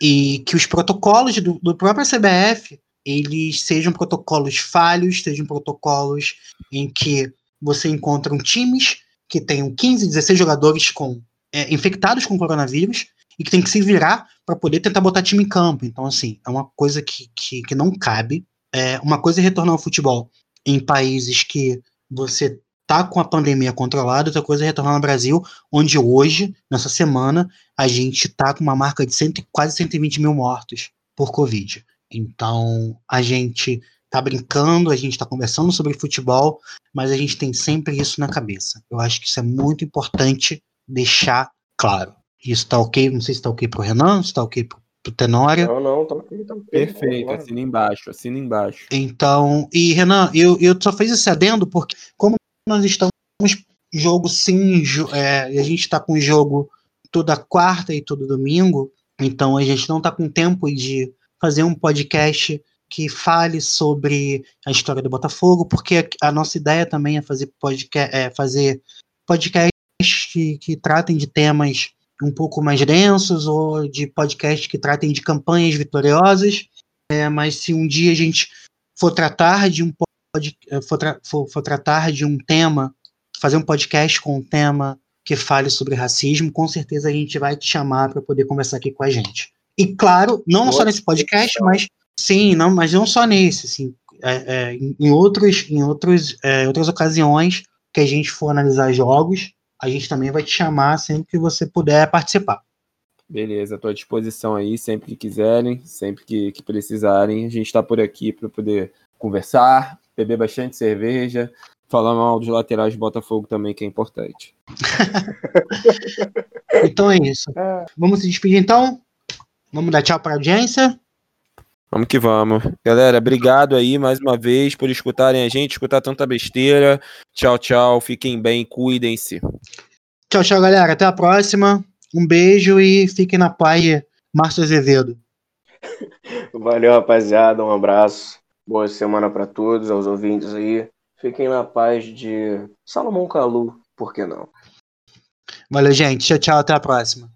e que os protocolos do, do próprio CBF eles sejam protocolos falhos, sejam protocolos em que você encontra times que tenham 15, 16 jogadores com é, infectados com coronavírus e que tem que se virar para poder tentar botar time em campo. Então, assim, é uma coisa que, que, que não cabe. É, uma coisa é retornar ao futebol em países que você tá com a pandemia controlada, outra coisa é retornar no Brasil, onde hoje, nessa semana, a gente tá com uma marca de cento, quase 120 mil mortos por Covid. Então, a gente tá brincando, a gente tá conversando sobre futebol, mas a gente tem sempre isso na cabeça. Eu acho que isso é muito importante deixar claro. Isso tá ok? Não sei se tá ok pro Renan, se tá ok pro, pro Tenório. Não, não, tá tá. Perfeito, assina embaixo, assina embaixo. Então, e Renan, eu, eu só fiz esse adendo porque, como nós estamos jogo sim, é, a gente está com jogo toda quarta e todo domingo, então a gente não está com tempo de fazer um podcast que fale sobre a história do Botafogo, porque a nossa ideia também é fazer podcast, é fazer podcasts que, que tratem de temas um pouco mais densos ou de podcasts que tratem de campanhas vitoriosas. É, mas se um dia a gente for tratar de um pod, for, tra, for, for tratar de um tema, fazer um podcast com um tema que fale sobre racismo, com certeza a gente vai te chamar para poder conversar aqui com a gente. E claro, não só nesse podcast, mas sim, não, mas não só nesse, assim, é, é, em outros, em outros, é, outras ocasiões que a gente for analisar jogos, a gente também vai te chamar sempre que você puder participar. Beleza, estou à disposição aí, sempre que quiserem, sempre que, que precisarem. A gente está por aqui para poder conversar, beber bastante cerveja, falar mal dos laterais do Botafogo também, que é importante. então é isso. Vamos se despedir então? Vamos dar tchau para a audiência? Vamos que vamos. Galera, obrigado aí mais uma vez por escutarem a gente, escutar tanta besteira. Tchau, tchau. Fiquem bem, cuidem-se. Tchau, tchau, galera. Até a próxima. Um beijo e fiquem na paz, Márcio Azevedo. Valeu, rapaziada. Um abraço. Boa semana para todos, aos ouvintes aí. Fiquem na paz de Salomão Calu, por que não? Valeu, gente. Tchau, tchau. Até a próxima.